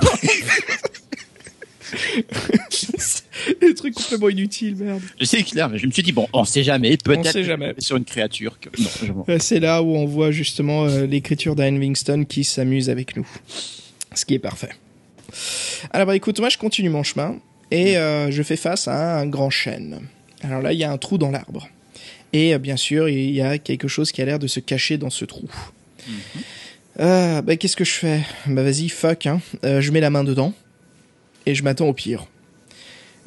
Des trucs complètement inutiles, merde. je sais clair, mais je me suis dit bon, on sait jamais, peut-être sur une créature. Que... Non, C'est là où on voit justement l'écriture d'Ian Livingston qui s'amuse avec nous. Ce qui est parfait. Alors bah écoute, moi je continue mon chemin et euh, je fais face à un grand chêne. Alors là, il y a un trou dans l'arbre. Et euh, bien sûr, il y a quelque chose qui a l'air de se cacher dans ce trou. Euh, bah qu'est-ce que je fais? Bah vas-y, fuck, hein. Je mets la main dedans et je m'attends au pire.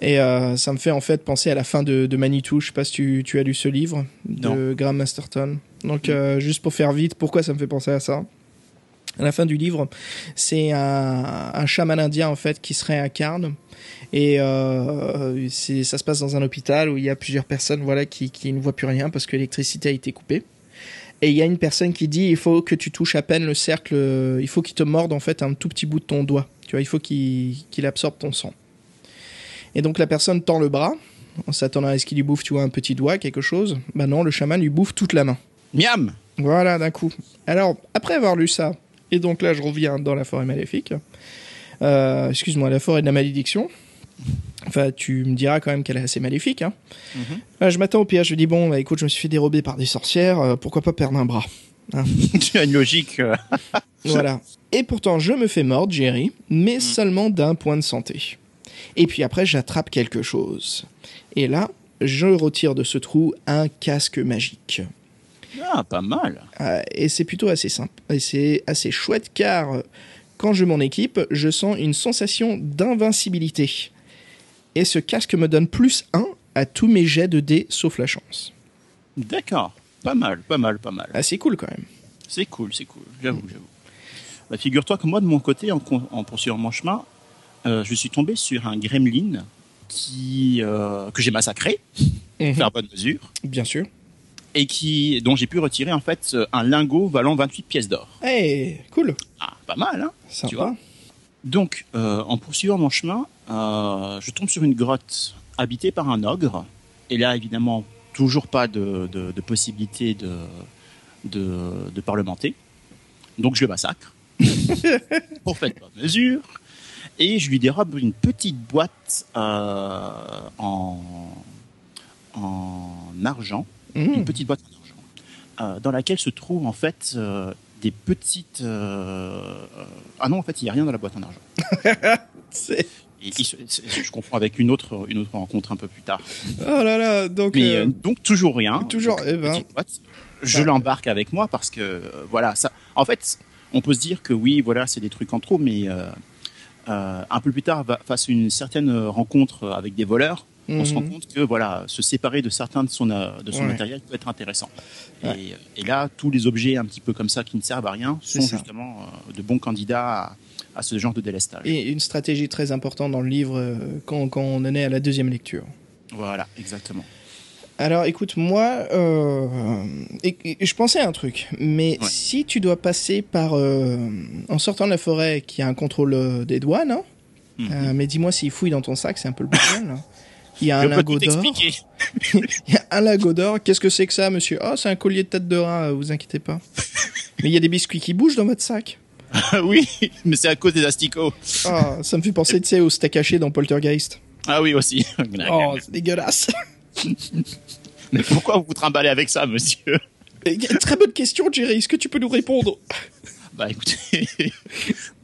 Et ça me fait en fait penser à la fin de, de Manitou. Je sais pas si tu, tu as lu ce livre de Graham Masterton. Donc juste pour faire vite, pourquoi ça me fait penser à ça? À la fin du livre, c'est un, un chaman indien en fait qui se réincarne et euh, ça se passe dans un hôpital où il y a plusieurs personnes voilà qui, qui ne voient plus rien parce que l'électricité a été coupée. Et il y a une personne qui dit il faut que tu touches à peine le cercle, il faut qu'il te morde en fait un tout petit bout de ton doigt. Tu vois, il faut qu'il absorbe ton sang. Et donc la personne tend le bras, en s'attendant à ce qu'il lui bouffe, tu vois, un petit doigt, quelque chose. Bah non, le chaman lui bouffe toute la main. Miam. Voilà, d'un coup. Alors, après avoir lu ça, et donc là, je reviens dans la forêt maléfique. Euh, excuse-moi, la forêt de la malédiction. Enfin, tu me diras quand même qu'elle est assez maléfique. Hein. Là, je m'attends au pire. Je dis, bon, bah, écoute, je me suis fait dérober par des sorcières. euh, pourquoi pas perdre un bras tu as une logique. euh, Voilà. Et pourtant, je me fais mordre, Jerry, mais seulement d'un point de santé. Et puis après, j'attrape quelque chose. Et là, je retire de ce trou un casque magique. Ah, pas mal. Euh, et c'est plutôt assez simple. Et c'est assez chouette car euh, quand je m'en équipe, je sens une sensation d'invincibilité. Et ce casque me donne plus 1 à tous mes jets de dés sauf la chance. D'accord. Pas mal, pas mal, pas mal. Assez cool quand même. C'est cool, c'est cool. J'avoue, j'avoue. Bah, figure-toi que moi, de mon côté, en, poursuivant mon chemin, euh, je suis tombé sur un gremlin qui euh, que j'ai massacré, pour faire bonne mesure, Bien sûr. Et qui dont j'ai pu retirer en fait euh, un lingot valant 28 pièces d'or. Hey, cool. Ah, pas mal, hein Sympa. Tu vois Donc, euh, en poursuivant mon chemin, euh, je tombe sur une grotte habitée par un ogre. Et là, évidemment, toujours pas de, de, de possibilité de, de, de parlementer. Donc, je le massacre. pour faire pas mesure. Et je lui dérobe une petite boîte euh, en, en argent Mmh. une petite boîte en argent, euh, dans laquelle se trouvent en fait euh, des petites. euh, Ah non, en fait, il n'y a rien dans la boîte en argent. C'est- Et je confonds avec une autre, une autre rencontre un peu plus tard. Oh là là, donc... Mais donc toujours rien. toujours, Donc, eh ben. boîte. Je l'embarque avec moi parce que voilà ça. En fait, on peut se dire que oui, voilà, c'est des trucs en trop, mais euh, un peu plus tard, face à une certaine rencontre avec des voleurs, on se rend Mhm. compte que voilà, se séparer de certains de son, euh, de son Ouais. matériel peut être intéressant. Ouais. Et, et là, tous les objets un petit peu comme ça qui ne servent à rien sont justement euh, de bons candidats à, à ce genre de délestage. Et une stratégie très importante dans le livre euh, quand, quand on en est à la deuxième lecture. Voilà, exactement. Alors écoute, moi, euh, et- et je pensais à un truc, mais Ouais. si tu dois passer par, euh, en sortant de la forêt, qui a un contrôle euh, des douanes, hein, Mhm. euh, mais dis-moi s'il fouille dans ton sac, c'est un peu le bordel. Il y a un lingot d'or. Il y a un lingot d'or. Qu'est-ce que c'est que ça, monsieur? Oh, c'est un collier de tête de rat. euh, Vous inquiétez pas. mais il y a des biscuits qui bougent dans votre sac. oui, mais c'est à cause des asticots. Ah, ça me fait penser, tu sais, au steak haché dans Poltergeist. Ah oui aussi. Oh, c'est dégueulasse. Mais pourquoi vous vous trimballez avec ça, monsieur? Et, Très bonne question, Jerry. Est-ce que tu peux nous répondre? Bah écoutez,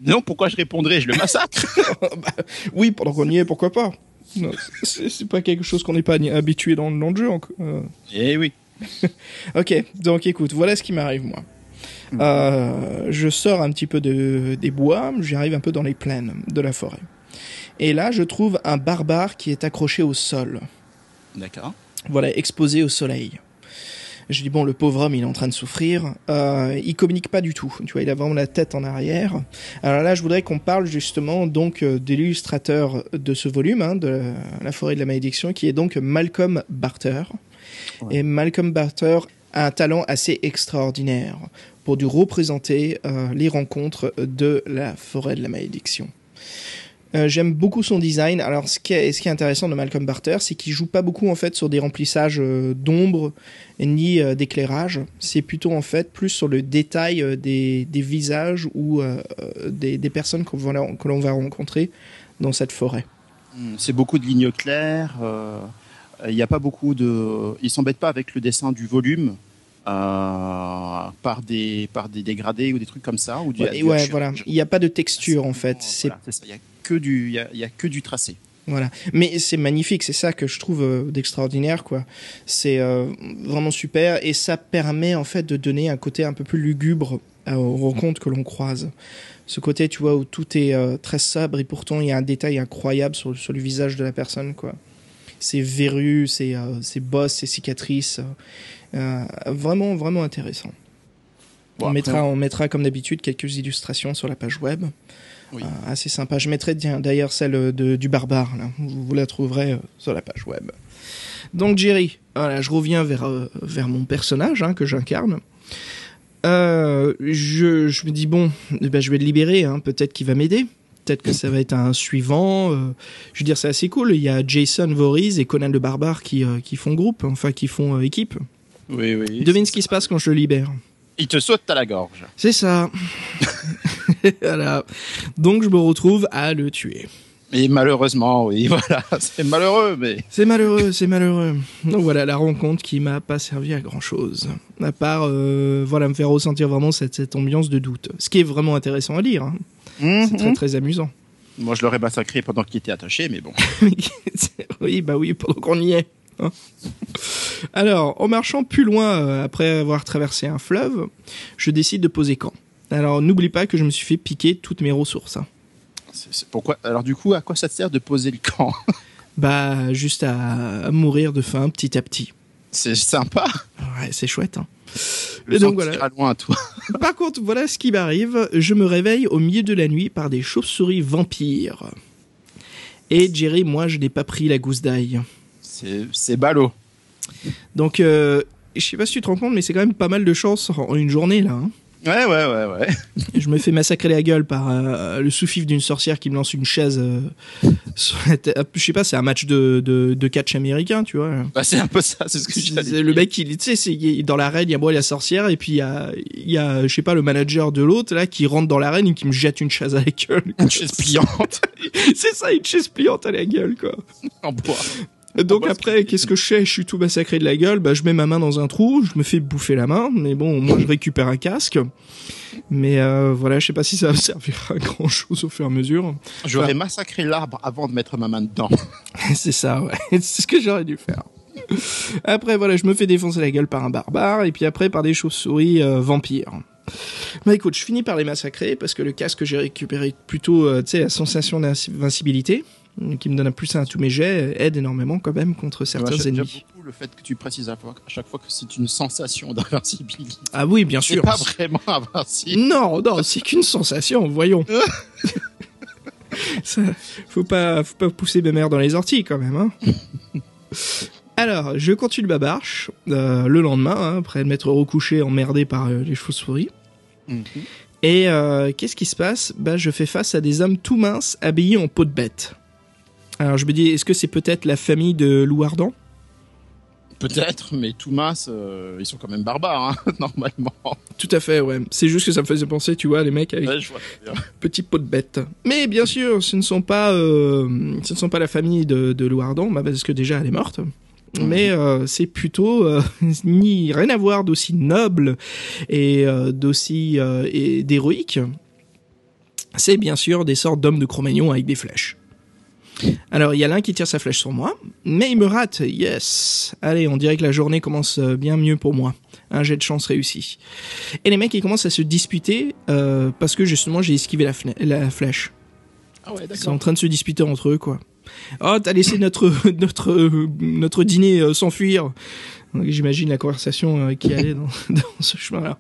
non, pourquoi je répondrais Je le massacre. Bah, Oui, pendant qu'on y est, pourquoi pas? C'est c'est pas quelque chose qu'on n'est pas habitué dans, dans le jeu. encore. Euh, Eh oui. Ok, donc écoute, voilà ce qui m'arrive moi. Euh, je sors un petit peu de, des bois, j'arrive un peu dans les plaines de la forêt. Et là, je trouve un barbare qui est accroché au sol. D'accord. Voilà, exposé au soleil. Je dis bon, le pauvre homme, il est en train de souffrir. Euh, il communique pas du tout. Tu vois, il a vraiment la tête en arrière. Alors là, je voudrais qu'on parle justement donc euh, de l'illustrateur de ce volume, hein, de la forêt de la malédiction, qui est donc Malcolm Barter. Et Malcolm Barter a un talent assez extraordinaire pour du représenter euh, les rencontres de la forêt de la malédiction. Euh, J'aime beaucoup son design. Alors, ce qui est, ce qui est intéressant de Malcolm Barter, c'est qu'il joue pas beaucoup en fait sur des remplissages euh, d'ombre ni euh, d'éclairage. C'est plutôt en fait plus sur le détail euh, des, des visages ou des, des personnes qu'on va, que l'on va rencontrer dans cette forêt. Hmm, C'est beaucoup de lignes claires. Il n'y a pas beaucoup de. Ils s'embêtent pas avec le dessin du volume euh, par des par des dégradés ou des trucs comme ça ou du, Ouais, du voilà. Il n'y a pas de texture en fait. C'est. Il que du il y a, il y a que du tracé. Voilà. Mais c'est magnifique, c'est ça que je trouve euh, d'extraordinaire, quoi. C'est euh, vraiment super et ça permet en fait de donner un côté un peu plus lugubre euh, aux rencontres que l'on croise. Ce côté, tu vois, où tout est euh, très sobre et pourtant il y a un détail incroyable sur, sur le visage de la personne, quoi. Ses verrues, ses, euh, ses bosses, ses cicatrices. euh, vraiment, vraiment intéressant. Bon, on, mettra, on mettra comme d'habitude quelques illustrations sur la page web. Oui. Euh, assez sympa. Je mettrai d'ailleurs celle de, du barbare. Là. Vous, la trouverez euh, sur la page web. Donc Jerry, voilà, je reviens vers, euh, vers mon personnage hein, que j'incarne. Euh, je, je me dis bon, eh ben, je vais le libérer. Hein, Peut-être qu'il va m'aider. Peut-être que ça va être un suivant. euh, je veux dire, c'est assez cool. Il y a Jason Voorhees et Conan le barbare qui, euh, qui font groupe, enfin qui font euh, équipe. Oui oui. Devine ce qui se passe quand je le libère. Il te saute à la gorge. C'est ça. voilà. Donc je me retrouve à le tuer. Et malheureusement, oui, voilà, c'est malheureux, mais C'est malheureux, c'est malheureux. Donc voilà la rencontre qui m'a pas servi à grand chose. À part, euh, voilà, me faire ressentir vraiment cette, cette ambiance de doute. Ce qui est vraiment intéressant à lire. hein. C'est très très amusant. moi je l'aurais massacré pendant qu'il était attaché, mais bon. oui, bah oui, pendant qu'on y est. hein. Alors, en marchant plus loin, euh, après avoir traversé un fleuve, je décide de poser camp. Alors, n'oublie pas que je me suis fait piquer toutes mes ressources. hein. C'est- c'est pourquoi Alors du coup, à quoi ça te sert de poser le camp? Bah, juste à, à mourir de faim petit à petit. C'est sympa. Ouais, c'est chouette. Hein. Le Et donc, sang voilà. tire à loin, toi. Par contre, voilà ce qui m'arrive. Je me réveille au milieu de la nuit par des chauves-souris vampires. Et Jerry, moi, je n'ai pas pris la gousse d'ail. C'est ballot. Donc, euh, je sais pas si tu te rends compte, mais c'est quand même pas mal de chance en une journée, là. hein. Ouais, ouais, ouais, ouais. Je me fais massacrer la gueule par euh, le sous-fif d'une sorcière qui me lance une chaise euh, sur la tête. Je sais pas, c'est un match de, de, de catch américain, tu vois. Bah, c'est un peu ça, c'est ce que j'allais C'est- Le mec, il, tu sais, il dans l'arène, il y a moi et la sorcière, et puis il y a, il y a, je sais pas, le manager de l'autre, là, qui rentre dans l'arène et qui me jette une chaise à la gueule. Une chaise pliante C'est ça, une chaise pliante à la gueule, quoi. en bois. Donc après, qu'est-ce que je fais? Je suis tout massacré de la gueule, bah je mets ma main dans un trou, je me fais bouffer la main, mais bon, moi je récupère un casque. Mais euh, voilà, je sais pas si ça va servir à grand chose au fur et à mesure. J'aurais massacré l'arbre avant de mettre ma main dedans. C'est ça, ouais. C'est ce que j'aurais dû faire. Après, voilà, je me fais défoncer la gueule par un barbare, et puis après par des chauves-souris euh, vampires. Bah écoute, je finis par les massacrer parce que le casque que j'ai récupéré plutôt, euh, tu sais, la sensation d'invincibilité, qui me donne un plus un à tous mes jets, aide énormément quand même contre certains Ouais, ennemis. beaucoup le fait que tu précises à chaque fois que c'est une sensation d'invincibilité. Ah oui, bien C'est sûr. pas vraiment invincible. Non, non, c'est qu'une sensation, voyons. Ça, faut pas, faut pas pousser mes mères dans les orties quand même. Hein. Alors, je continue ma marche euh, le lendemain, hein, après m'être recouché emmerdé par euh, les chauves-souris. Mhm. Et euh, qu'est-ce qui se passe? Bah, je fais face à des hommes tout minces habillés en peau de bête. Alors je me dis, est-ce que c'est peut-être la famille de Lou Ardent Peut-être, mais mince, euh, ils sont quand même barbares, hein, normalement. Tout à fait, ouais. C'est juste que ça me faisait penser, tu vois, les mecs avec Ouais, je vois bien. petit pot de bête. Mais bien sûr, ce ne sont pas, euh, ce ne sont pas la famille de, de Lou Ardent, bah, parce que déjà elle est morte. Mais euh, c'est plutôt euh, ni rien à voir d'aussi noble et d'aussi et d'héroïque. C'est bien sûr des sortes d'hommes de Cro-Magnon avec des flèches. Alors il y a l'un qui tire sa flèche sur moi, mais il me rate. Yes. Allez, on dirait que la journée commence euh, bien mieux pour moi. Un jet de chance réussi. Et les mecs ils commencent à se disputer euh, parce que justement j'ai esquivé la, flèche. Ah ouais, Ils sont en d'accord. train de se disputer entre eux, quoi. Oh, t'as laissé notre notre notre dîner euh, s'enfuir. J'imagine la conversation euh, qui allait dans, dans ce chemin-là.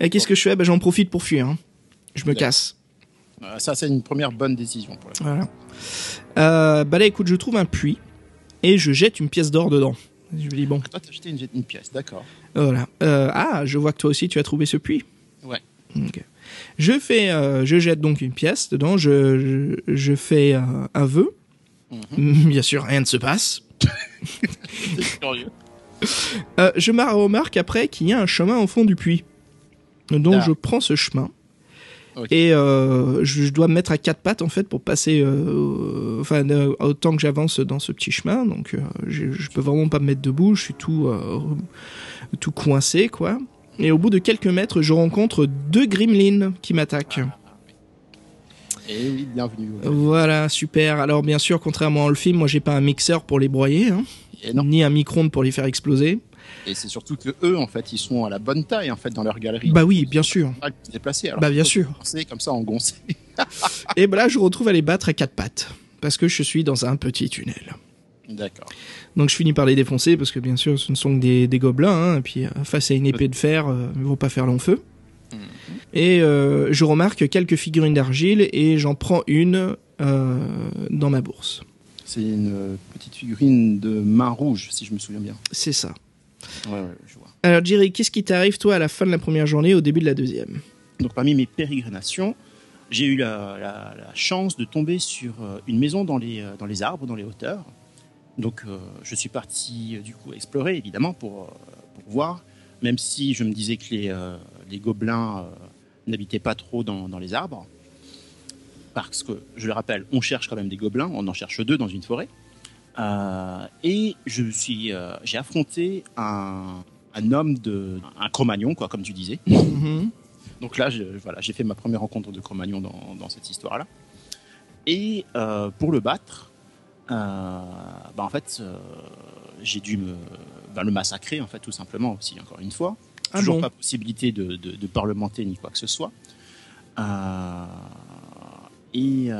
Et qu'est-ce que je fais? Bah, J'en profite pour fuir. hein. Je me D'accord. casse. Ça, c'est une première bonne décision pour la Voilà. Euh, bah là, écoute, je trouve un puits et je jette une pièce d'or dedans. Je me dis bon, Toi, t'as acheté une, une pièce, d'accord. voilà. Euh, ah, je vois que toi aussi tu as trouvé ce puits. Ouais. Je fais, euh, je jette donc une pièce dedans. Je je, je fais un vœu. Bien sûr, rien ne se passe. C'est curieux. Je me remarque après qu'il y a un chemin au fond du puits. Donc Ah. je prends ce chemin. Et euh, je, je dois me mettre à quatre pattes en fait pour passer, euh, enfin euh, autant que j'avance dans ce petit chemin. Donc je, je peux vraiment pas me mettre debout, je suis tout tout coincé quoi. Et au bout de quelques mètres, je rencontre deux gremlins qui m'attaquent. Et oui, bienvenue. Voilà, super. Alors bien sûr, contrairement le film, moi j'ai pas un mixeur pour les broyer, hein, non. ni un micro-ondes pour les faire exploser. Et c'est surtout que eux, en fait, ils sont à la bonne taille, en fait, dans leur galerie. Bah oui, bien sûr. Pas se déplacer. Alors Bah, bien sûr. commencer comme ça, en goncé. Et ben là, je retrouve à les battre à quatre pattes. Parce que je suis dans un petit tunnel. D'accord. Donc je finis par les défoncer parce que bien sûr ce ne sont que des, des gobelins. Hein, et puis euh, face à une épée de fer, euh, ils vont pas faire long feu. Et euh, je remarque quelques figurines d'argile et j'en prends une euh, dans ma bourse. C'est une petite figurine de main rouge, si je me souviens bien. C'est ça. Ouais, ouais, je vois. Alors Jerry, qu'est-ce qui t'arrive toi à la fin de la première journée, au début de la deuxième? Donc, parmi mes pérégrinations, j'ai eu la, la- la chance de tomber sur euh, une maison dans les, euh, dans les arbres, dans les hauteurs. Donc, euh, je suis parti, du coup, explorer, évidemment, pour, pour voir, même si je me disais que les, euh, les gobelins euh, n'habitaient pas trop dans, dans les arbres. Parce que, je le rappelle, on cherche quand même des gobelins, on en cherche deux dans une forêt. Euh, et je suis, euh, j'ai affronté un, un homme de, un Cro-Magnon, quoi, comme tu disais. Mhm. Donc là, je- voilà, j'ai fait ma première rencontre de Cro-Magnon dans, dans cette histoire-là. Et euh, pour le battre, bah, en fait, j'ai dû me, bah, le massacrer, en fait, tout simplement aussi, encore une fois. Ah Toujours bon pas possibilité de, de, de parlementer ni quoi que ce soit. Et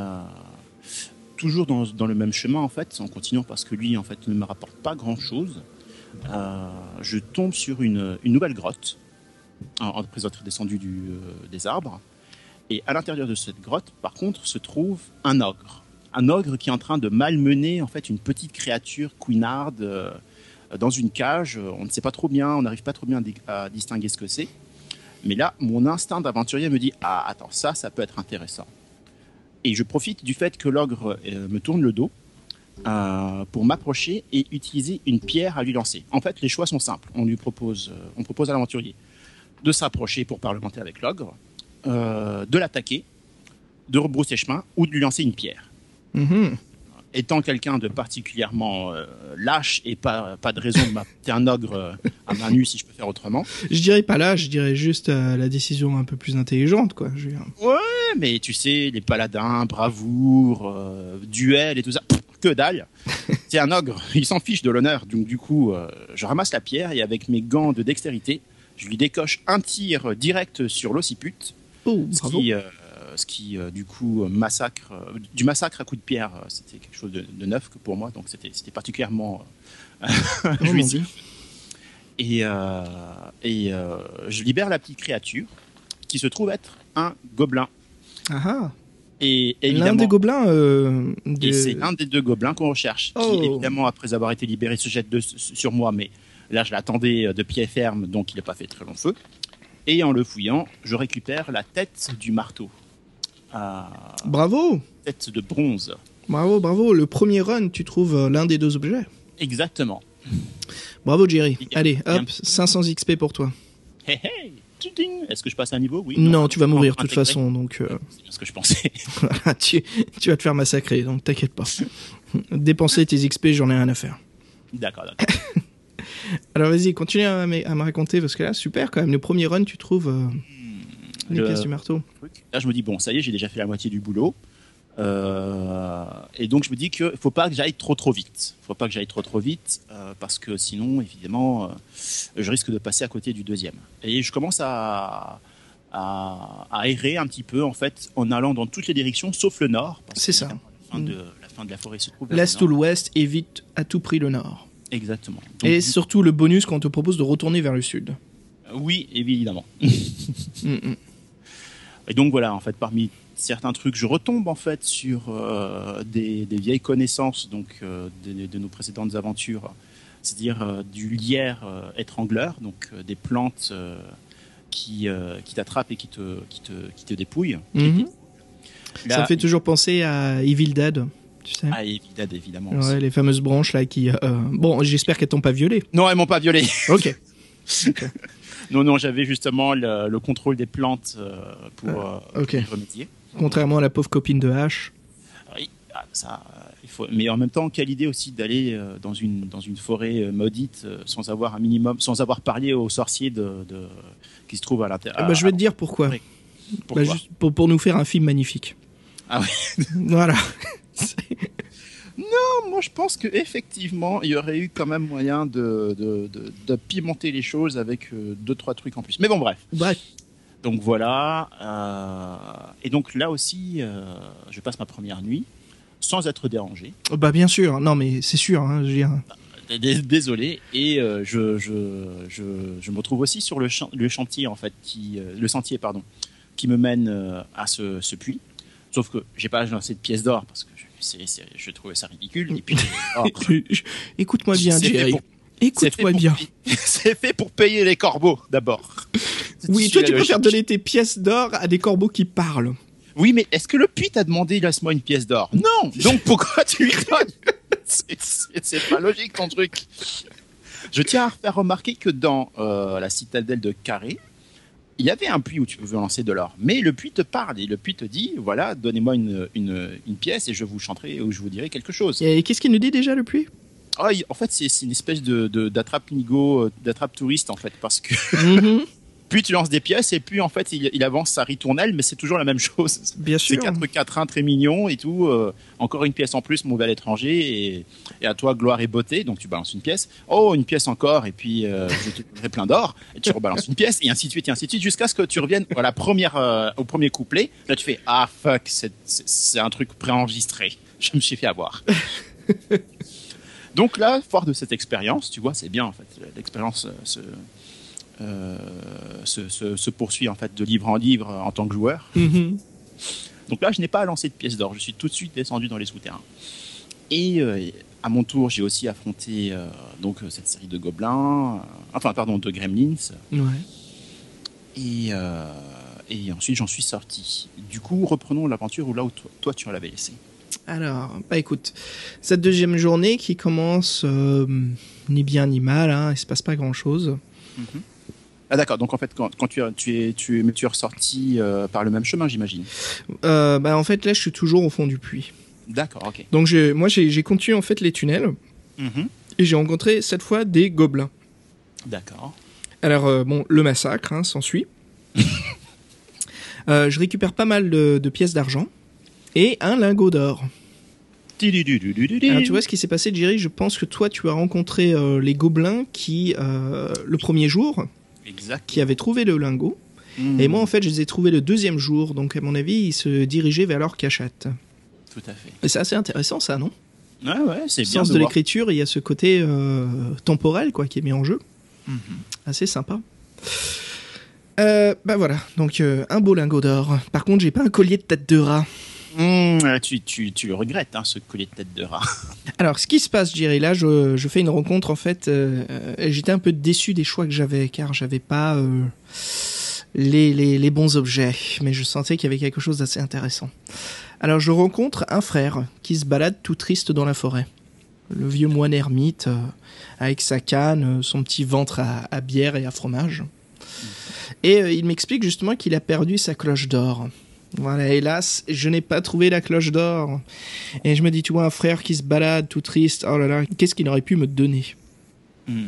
toujours dans, le même chemin, en fait, en continuant parce que lui, en fait, ne me rapporte pas grand-chose. euh, je tombe sur une, nouvelle grotte après être descendu du, euh, des arbres. Et à l'intérieur de cette grotte, par contre, se trouve un ogre. Un ogre qui est en train de malmener en fait une petite créature couinarde euh, dans une cage. On ne sait pas trop bien, on n'arrive pas trop bien à distinguer ce que c'est. Mais là, mon instinct d'aventurier me dit ah attends ça, ça peut être intéressant. Et je profite du fait que l'ogre euh, me tourne le dos euh, pour m'approcher et utiliser une pierre à lui lancer. En fait, les choix sont simples. On lui propose, euh, on propose à l'aventurier de s'approcher pour parlementer avec l'ogre, de l'attaquer, de rebrousser chemin ou de lui lancer une pierre. Mhm. Étant quelqu'un de particulièrement euh, lâche et pas, pas de raison de m'appeler un ogre euh, à main nue si je peux faire autrement, Je dirais pas là, je dirais juste euh, la décision un peu plus intelligente, quoi. Je. Ouais, mais tu sais, les paladins, bravoure, duel et tout ça, pff, que dalle. C'est un ogre, il s'en fiche de l'honneur. Donc du coup, je ramasse la pierre et avec mes gants de dextérité, Je lui décoche un tir direct sur l'occiput, Oh, ce bravo. qui, ce qui euh, du coup massacre, euh, du massacre à coups de pierre, euh, c'était quelque chose de, de neuf que pour moi, donc c'était c'était particulièrement euh, Oh, jouissif. Et, euh, et euh, je libère la petite créature qui se trouve être un gobelin. Ah ah. Et L'un des gobelins. euh, de- et c'est un des deux gobelins qu'on recherche, Oh. qui évidemment après avoir été libéré se jette de- sur moi, mais là je l'attendais euh, de pied ferme, donc il n'a pas fait très long feu. Et en le fouillant, je récupère la tête du marteau, Bravo. tête de bronze. Bravo, bravo. Le premier run, tu trouves euh, l'un des deux objets. Exactement. Bravo, Jerry. Allez, hop, un petit- 500 XP pour toi. Hey, hey. Est-ce que je passe un niveau? Oui. Non, tu vas mourir de toute façon, donc euh, C'est bien ce que je pensais. tu, tu vas te faire massacrer, donc t'inquiète pas. Dépenser tes XP, j'en ai rien à faire. d'accord, d'accord. Alors vas-y, continue à, me- à me raconter, parce que là, super quand même. Le premier run, tu trouves euh, les Le- pièces du marteau. Là, je me dis, bon, ça y est, j'ai déjà fait la moitié du boulot. Euh, et donc, je me dis qu'il faut pas que j'aille trop trop vite. faut pas que j'aille trop trop vite, euh, parce que sinon, évidemment, euh, je risque de passer à côté du deuxième. Et je commence à, à, à errer un petit peu, en fait, en allant dans toutes les directions, sauf le nord. C'est ça. qu'évidemment, La fin, Mm. de, la fin de la forêt se trouve L'est le ou l'ouest, évite à tout prix le nord. Exactement. Donc, Et surtout le bonus quand on te propose de retourner vers le sud. oui, évidemment. Mm, mm. Et donc voilà, en fait, parmi certains trucs, je retombe en fait sur euh, des, des vieilles connaissances donc euh, de, de nos précédentes aventures, c'est-à-dire euh, du lierre étrangleur, donc des plantes qui qui t'attrapent et qui te qui te qui te dépouillent. Mhm. Là, Ça me fait toujours penser à Evil Dead, tu sais. ah, évidemment, évidemment. Ouais, les fameuses branches là qui. Bon, j'espère qu'elles t'ont pas violé. Non, elles m'ont pas violé. Ok. Non, non, j'avais justement le, le contrôle des plantes euh, pour euh, ok. y remédier. Contrairement à la pauvre copine de H. Oui, ah, ça, euh, il faut. Mais en même temps, quelle idée aussi d'aller euh, dans une dans une forêt euh, maudite euh, sans avoir un minimum, sans avoir parlé aux sorciers de, de- qui se trouvent à l'intérieur? Ah bah, je vais te dire pourquoi. oui. Bah, Pourquoi? juste pour, pour nous faire un film magnifique. Ah oui. Voilà. Non, moi je pense que effectivement, il y aurait eu quand même moyen de de, de, de pimenter les choses avec euh, deux trois trucs en plus. Mais bon, bref. Bref. Donc voilà. euh, et donc là aussi, euh, je passe ma première nuit sans être dérangé. Bah bien sûr. Non mais c'est sûr. Hein, je veux dire. Dés- Désolé. Et euh, je, je, je, je me retrouve aussi sur le, chan- le chantier, en fait, qui, le sentier, pardon, qui me mène à ce, ce puits. Sauf que j'ai pas lancé de pièces d'or parce que je, c'est- c'est- je trouvais ça ridicule. Et puis, oh, Écoute-moi bien, Jerry. pour- Écoute-moi bien. C'est fait pour payer les corbeaux, d'abord. Oui, toi tu préfères logique. donner tes pièces d'or à des corbeaux qui parlent. Oui, mais est-ce que le puits t'a demandé laisse-moi une pièce d'or? Non. Donc pourquoi tu lui donnes? C'est pas logique ton truc. Je tiens à faire remarquer que dans euh, la citadelle de Carré, il y avait un puits où tu pouvais lancer de l'or. Mais le puits te parle et le puits te dit voilà, donnez-moi une, une, une pièce et je vous chanterai ou je vous dirai quelque chose. Et qu'est-ce qu'il nous dit déjà le puits? Il- en fait, c'est une espèce de de- d'attrape-nigo, euh, d'attrape-touriste en fait, parce que Mhm, puis tu lances des pièces et puis en fait il, il avance sa ritournelle, mais c'est toujours la même chose. Bien C'est sûr. quatre quatrains très mignons et tout. euh, encore une pièce en plus, mon bel étranger. Et, et à toi, gloire et beauté. Donc tu balances une pièce. Oh, une pièce encore. Et puis euh, je te donnerai plein d'or. Et tu rebalances une pièce. Et ainsi de suite, et ainsi de suite. Jusqu'à ce que tu reviennes à la première, euh, au premier couplet. Là, tu fais Ah fuck, c'est- c'est c'est un truc préenregistré. Je me suis fait avoir. Donc là, fort de cette expérience, tu vois, c'est bien en fait. L'expérience euh, se, se, se- se poursuit en fait de livre en livre en tant que joueur. Mhm. Donc là, je n'ai pas à lancer de pièces d'or. Je suis tout de suite descendu dans les souterrains. Et euh, à mon tour, j'ai aussi affronté euh, donc euh, cette série de gobelins, euh, enfin pardon, de gremlins. Ouais. Et, euh, et ensuite, j'en suis sorti. Du coup, reprenons l'aventure où là où toi, toi, tu l'avais laissé. Alors, bah écoute, cette deuxième journée qui commence euh, ni bien ni mal, hein, il se passe pas grand chose. Ah d'accord. Donc en fait, quand, quand tu, es tu es mais tu es ressorti euh, par le même chemin, j'imagine. Euh, bah en fait là je suis toujours au fond du puits. D'accord. Ok. Donc j'ai- moi j'ai continué en fait les tunnels Mhm. et j'ai rencontré cette fois des gobelins. D'accord. Alors euh, bon, le massacre hein, s'ensuit. Je récupère pas mal de, de pièces d'argent et un lingot d'or. Alors tu vois ce qui s'est passé, Jerry? Je pense que toi tu as rencontré euh, les gobelins qui, euh, le premier jour, Exact. qui avait trouvé le lingot. Mmh. Et moi, en fait, je les ai trouvés le deuxième jour. Donc, à mon avis, ils se dirigeaient vers leur cachette. Tout à fait. Et c'est assez intéressant, ça, non? Ouais, ouais, c'est bien Sens de, de l'écriture, il y a ce côté euh, temporel, quoi, qui est mis en jeu. Mhm. Assez sympa. Euh, bah voilà, donc euh, un beau lingot d'or. Par contre, j'ai pas un collier de tête de rat. Mmh, tu, tu, le regrettes, hein, ce collier de tête de rat. Alors, ce qui se passe, Jerry, là, je, fais une rencontre, en fait, euh, j'étais un peu déçu des choix que j'avais, car j'avais pas euh, les, les, bons objets, mais je sentais qu'il y avait quelque chose d'assez intéressant. Alors, je rencontre un frère qui se balade tout triste dans la forêt. Le vieux moine ermite, euh, avec sa canne, son petit ventre à, bière et à fromage. Et il m'explique justement qu'il a perdu sa cloche d'or. Voilà, hélas, je n'ai pas trouvé la cloche d'or. Et je me dis, tu vois, un frère qui se balade tout triste, oh là là, qu'est-ce qu'il aurait pu me donner? Mmh.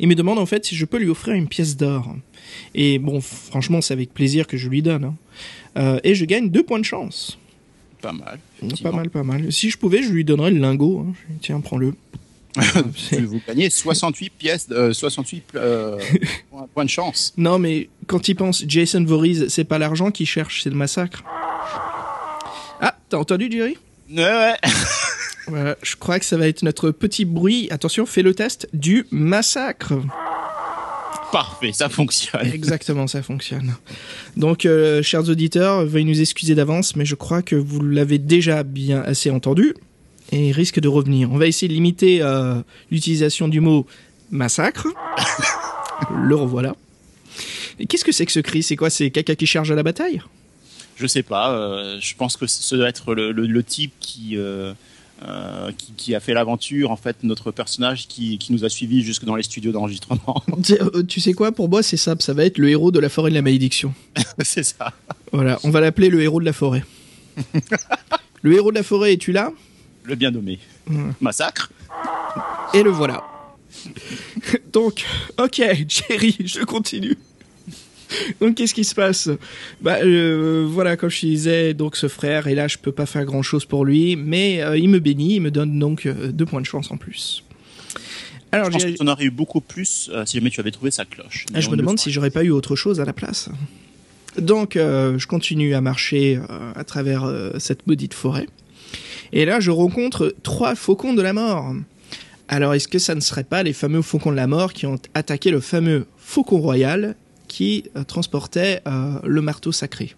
Il me demande en fait si je peux lui offrir une pièce d'or. Et bon, franchement, c'est avec plaisir que je lui donne. hein. Euh, et je gagne deux points de chance. Pas mal. Pas mal, pas mal. Si je pouvais, je lui donnerais le lingot. hein. Tiens, prends-le. Vous gagnez 68 pièces, euh, 68 euh, points- points de chance. Non, mais quand il pense, Jason Voorhees, c'est pas l'argent qu'il cherche, c'est le massacre. Ah, t'as entendu, Jerry? Ouais, ouais. Voilà, je crois que ça va être notre petit bruit. Attention, fais le test du massacre. Parfait, ça fonctionne. Exactement, ça fonctionne. Donc, euh, chers auditeurs, veuillez nous excuser d'avance, mais je crois que vous l'avez déjà bien assez entendu et il risque de revenir. On va essayer de limiter euh, l'utilisation du mot massacre. le revoilà. Qu'est-ce que c'est que ce cri? C'est quoi? C'est caca qui charge à la bataille? Je sais pas, euh, je pense que ce doit être le, le- le type qui, euh, qui, qui a fait l'aventure, en fait, notre personnage qui, qui nous a suivis jusque dans les studios d'enregistrement. Tu sais- Tu sais quoi? Pour moi, c'est simple. Ça va être le héros de la forêt de la malédiction. C'est ça. Voilà, on va l'appeler le héros de la forêt. le héros de la forêt, es-tu là? Le bien nommé. Massacre. Et le voilà. Donc, ok, Jerry, je continue. Donc, qu'est-ce qui se passe? Bah, euh, voilà, comme je disais, donc ce frère, et là, je peux pas faire grand-chose pour lui, mais euh, il me bénit, il me donne donc euh, deux points de chance en plus. Alors, Je pense j'ai- que tu en aurais eu beaucoup plus si jamais tu avais trouvé sa cloche. ah, je me demande si j'aurais pas eu autre chose à la place. Donc, je continue à marcher à travers cette maudite forêt. Et là, je rencontre trois faucons de la mort. Alors, est-ce que ça ne serait pas les fameux faucons de la mort qui ont attaqué le fameux faucon royal qui euh, transportait euh, le marteau sacré?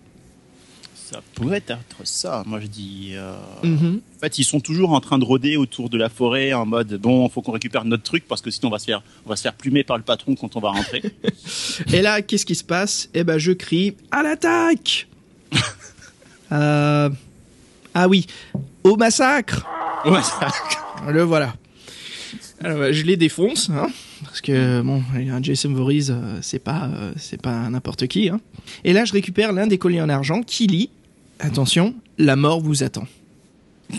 Ça pourrait être ça. Moi, je dis. euh, Mhm. En fait, ils sont toujours en train de rôder autour de la forêt en mode bon, faut qu'on récupère notre truc parce que sinon on va se faire, on va se faire plumer par le patron quand on va rentrer. Et là, qu'est-ce qui se passe? Eh ben, je crie à l'attaque Euh, Ah oui, au massacre Ouais, ça- Le voilà. Alors, euh, je les défonce, hein, parce que bon, un Jason Voorhees, euh, c'est pas, euh, c'est pas n'importe qui. Hein. Et là, je récupère l'un des colliers en argent qui lit. Attention, la mort vous attend.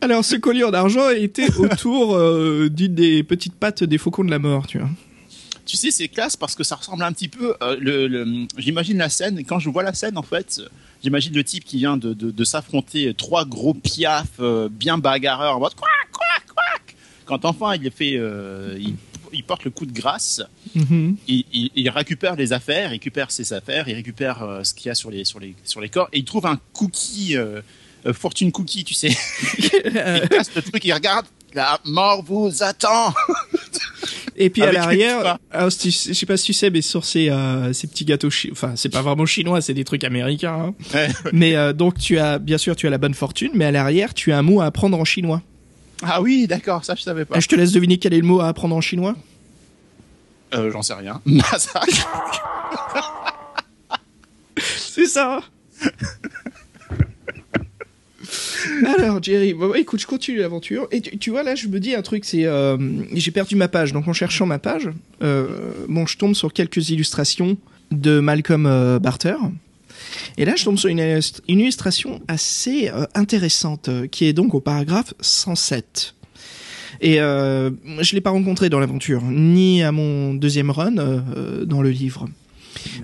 Alors, ce collier en argent était autour euh, d'une des petites pattes des faucons de la mort, tu vois. Tu sais, c'est classe parce que ça ressemble un petit peu. euh, le, le- j'imagine la scène. et Quand je vois la scène, en fait, j'imagine le type qui vient de, de, de s'affronter trois gros piafs euh, bien bagarreurs en mode quoi, quoi, quoi. Quand enfin il fait, euh, il, il porte le coup de grâce. Mhm. il, il- il récupère les affaires, il récupère ses affaires, il récupère ce qu'il y a sur les, sur, les, sur les corps, et il trouve un cookie, fortune cookie, tu sais. il casse le truc, il regarde, la mort vous attend. Et puis à Avec l'arrière, je sais pas si tu sais, mais sur ces, euh, ces petits gâteaux, enfin c'est pas vraiment chinois, c'est des trucs américains. hein. Ouais. Mais euh, donc tu as, bien sûr, tu as la bonne fortune, mais à l'arrière, tu as un mot à apprendre en chinois. Ah oui, d'accord, ça je savais pas. Ah, je te laisse deviner quel est le mot à apprendre en chinois. Euh, J'en sais rien. Massacre. C'est ça. Alors Jerry, écoute, je continue l'aventure. Et tu, vois là, je me dis un truc, c'est euh, j'ai perdu ma page. Donc en cherchant ma page, euh, bon, je tombe sur quelques illustrations de Malcolm euh, Barter. Et là, je tombe sur une, illust- une illustration assez intéressante, qui est donc au paragraphe 107. Et je l'ai pas rencontré dans l'aventure, ni à mon deuxième run dans le livre.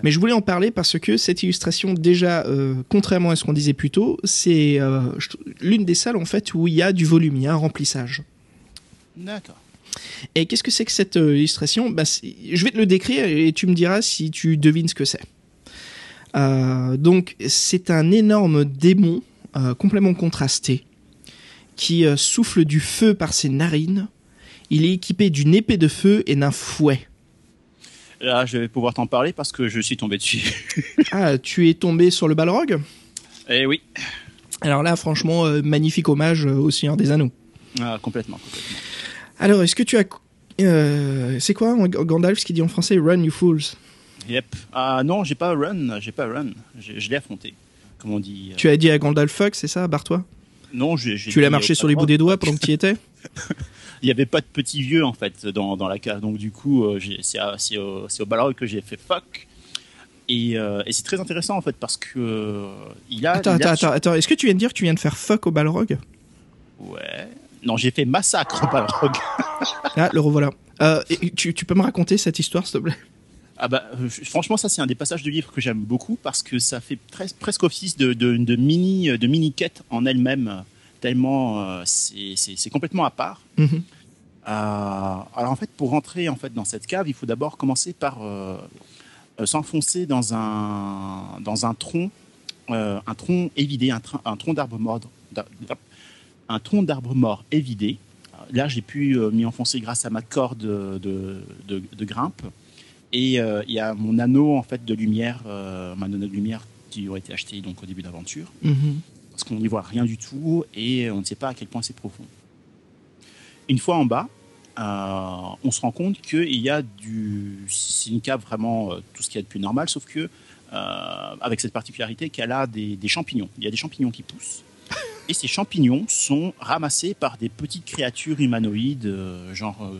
Mais je voulais en parler parce que cette illustration, déjà, euh, contrairement à ce qu'on disait plus tôt, c'est euh, l'une des salles en fait où il y a du volume, il y a un remplissage. D'accord. Et qu'est-ce que c'est que cette euh, illustration? Bah, Je vais te le décrire et tu me diras si tu devines ce que c'est. Euh, donc, c'est un énorme démon euh, complètement contrasté qui euh, souffle du feu par ses narines. Il est équipé d'une épée de feu et d'un fouet. Là, je vais pouvoir t'en parler parce que je suis tombé dessus. Ah, tu es tombé sur le Balrog? Eh oui, Alors là, franchement, euh, magnifique hommage euh, au Seigneur des Anneaux. Ah, complètement, complètement. Alors, est-ce que tu as... euh, c'est quoi Gandalf ce qu'il dit en français Run, you fools? Yep. Ah non, j'ai pas run, j'ai pas run. Je l'ai affronté. Comme on dit. euh, Tu as dit à Gandalf fuck, c'est ça Barre-toi? Non, j'ai. Tu l'as marché sur les bouts des doigts pendant que tu y étais? Il y avait pas de petits vieux en fait dans, dans la cave, donc du coup, euh, c'est au, au Balrog que j'ai fait fuck. Et, euh, et c'est très intéressant en fait parce que euh, il a. Attends, il a- attends, attends, attends. Est-ce que tu viens de dire que tu viens de faire fuck au Balrog Ouais. Non, j'ai fait massacre au Balrog. Ah, le revoilà. Euh, et- tu, tu peux me raconter cette histoire, s'il te plaît? Ah bah, franchement, ça c'est un des passages de livre que j'aime beaucoup parce que ça fait pres- presque office de, de, de mini de mini quête en elle-même, tellement euh, c'est complètement à part. Mhm. Euh, alors en fait, pour rentrer en fait dans cette cave, il faut d'abord commencer par euh, s'enfoncer dans un dans un tronc, un tronc évidé, un, tronc d'arbre mort, un tronc d'arbre mort évidé. Là, j'ai pu m'y enfoncer grâce à ma corde de, de, de- de grimpe. Et euh, il y a mon anneau en fait de lumière, euh, mon anneau de lumière qui aurait été acheté donc au début d'aventure. Parce qu'on n'y voit rien du tout et on ne sait pas à quel point c'est profond. Une fois en bas, euh, on se rend compte qu'il y a du, c'est une cave vraiment euh, tout ce qu'il y a de plus normal, sauf que euh, avec cette particularité qu'elle a des, champignons. Il y a des champignons qui poussent et ces champignons sont ramassés par des petites créatures humanoïdes, genre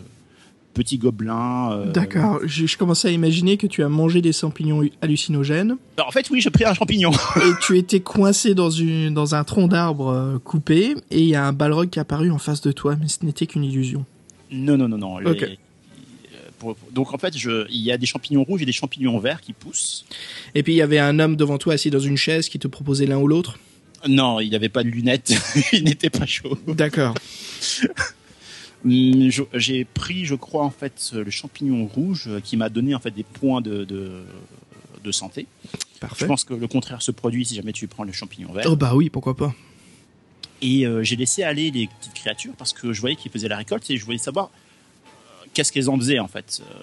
petits gobelins. euh, D'accord, je, je commençais à imaginer que tu as mangé des champignons hallucinogènes Alors, en fait, oui, j'ai pris un champignon. et tu étais coincé dans, une, dans un tronc d'arbre euh, coupé et il y a un Balrog qui est apparu en face de toi, mais ce n'était qu'une illusion. Non, non, non, non. les- euh, pour- donc en fait, je, il y a des champignons rouges et des champignons verts qui poussent. Et puis il y avait un homme devant toi assis dans une chaise qui te proposait l'un ou l'autre? Non, il n'avait pas de lunettes, il n'était pas chaud. D'accord. Je- J'ai pris, je crois, en fait, le champignon rouge euh, qui m'a donné en fait des points de, de, de santé. Parfait. Je pense que le contraire se produit si jamais tu prends le champignon vert. Oh bah oui, pourquoi pas. Et euh, j'ai laissé aller les petites créatures parce que je voyais qu'ils faisaient la récolte et je voulais savoir euh, qu'est-ce qu'elles en faisaient en fait. Euh,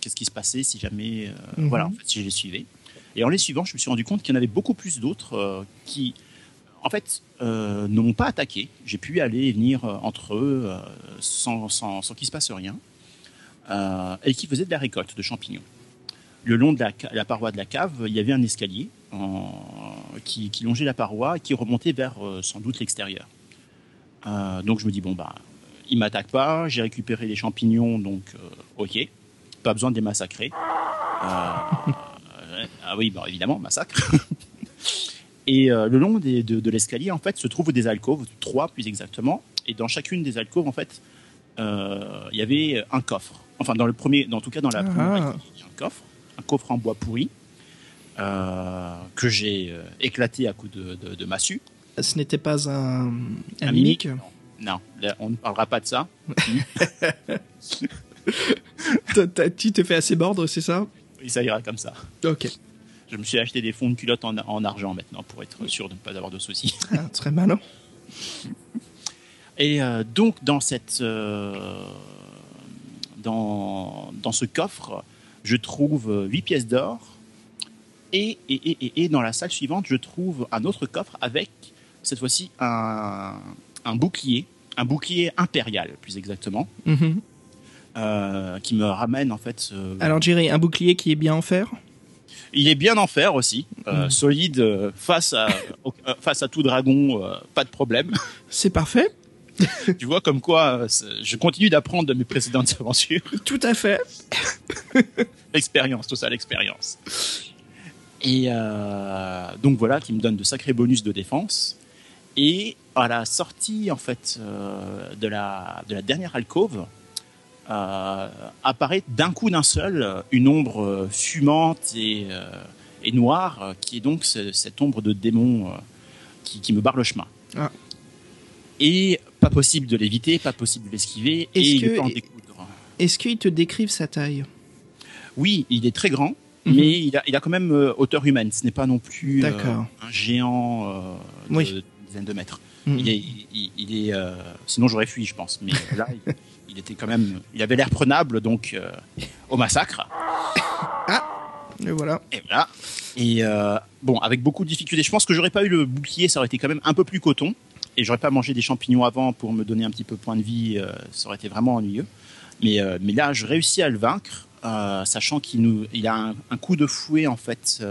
qu'est-ce qui se passait si jamais. euh, Mhm. Voilà, en fait, si je les suivais. Et en les suivant, je me suis rendu compte qu'il y en avait beaucoup plus d'autres euh, qui, en fait, euh, ne m'ont pas attaqué. J'ai pu aller et venir euh, entre eux euh, sans, sans, sans qu'il se passe rien. Euh, et qui faisaient de la récolte de champignons. Le long de la, paroi de la cave, il y avait un escalier qui, longeait la paroi et qui remontait vers sans doute l'extérieur. Donc je me dis, bon, bah, il m'attaque pas, j'ai récupéré les champignons, donc ok, pas besoin de les massacrer. Ah oui, bah, évidemment, massacre. Et euh, le long des- de, de l'escalier, en fait, se trouvent des alcôves, trois plus exactement, et dans chacune des alcôves, en fait, euh, il y avait un coffre. Enfin, dans le premier, dans en tout cas dans la Ah. première, il y a un coffre, un coffre en bois pourri euh, que j'ai éclaté à coups de, de, de massue. Ce n'était pas un, un, Un mimique. Non, là, on ne parlera pas de ça. Tu t'es fait assez mordre, c'est ça? Et ça ira comme ça. Ok. Je me suis acheté des fonds de culotte en, en argent maintenant pour être sûr de ne pas avoir de soucis. Ah, très malin. Et euh, donc dans cette euh, dans, dans ce coffre, je trouve 8 pièces d'or et, et, et, et- et dans la salle suivante, je trouve un autre coffre avec cette fois-ci un, un bouclier, un bouclier impérial plus exactement, Mhm. euh, qui me ramène en fait. Alors Jerry, un bouclier qui est bien en fer Il est bien en fer aussi, euh, Mm. solide euh, face à euh, face à tout dragon, pas de problème. C'est parfait. tu vois comme quoi je continue d'apprendre de mes précédentes aventures. Tout à fait. L'expérience, tout ça, l'expérience. Et donc voilà, qui me donne de sacrés bonus de défense. Et à la sortie en fait de la de la dernière alcôve, euh, apparaît d'un coup d'un seul euh, une ombre euh, fumante et, euh, et noire, qui est donc ce- cette ombre de démon qui, qui me barre le chemin. Ah. Et pas possible de l'éviter, pas possible de l'esquiver, et Est-ce il peut en découdre. Est-ce qu'ils te décrivent sa taille? Oui, il est très grand, Mhm. mais il a, il a quand même euh, hauteur humaine. Ce n'est pas non plus euh, un géant euh, de Oui. d'une dizaine de mètres. Mhm. Il est, il, il est sinon j'aurais fui, je pense. Mais là, il, était quand même, il avait l'air prenable, donc euh, au massacre. Et voilà. Et voilà. Et euh, bon, avec beaucoup de difficultés. Je pense que j'aurais pas eu le bouclier, ça aurait été quand même un peu plus coton. Et j'aurais pas mangé des champignons avant pour me donner un petit peu point de vie. euh, ça aurait été vraiment ennuyeux. Mais, mais là, je réussis à le vaincre, sachant qu'il nous, il a un, un coup de fouet en fait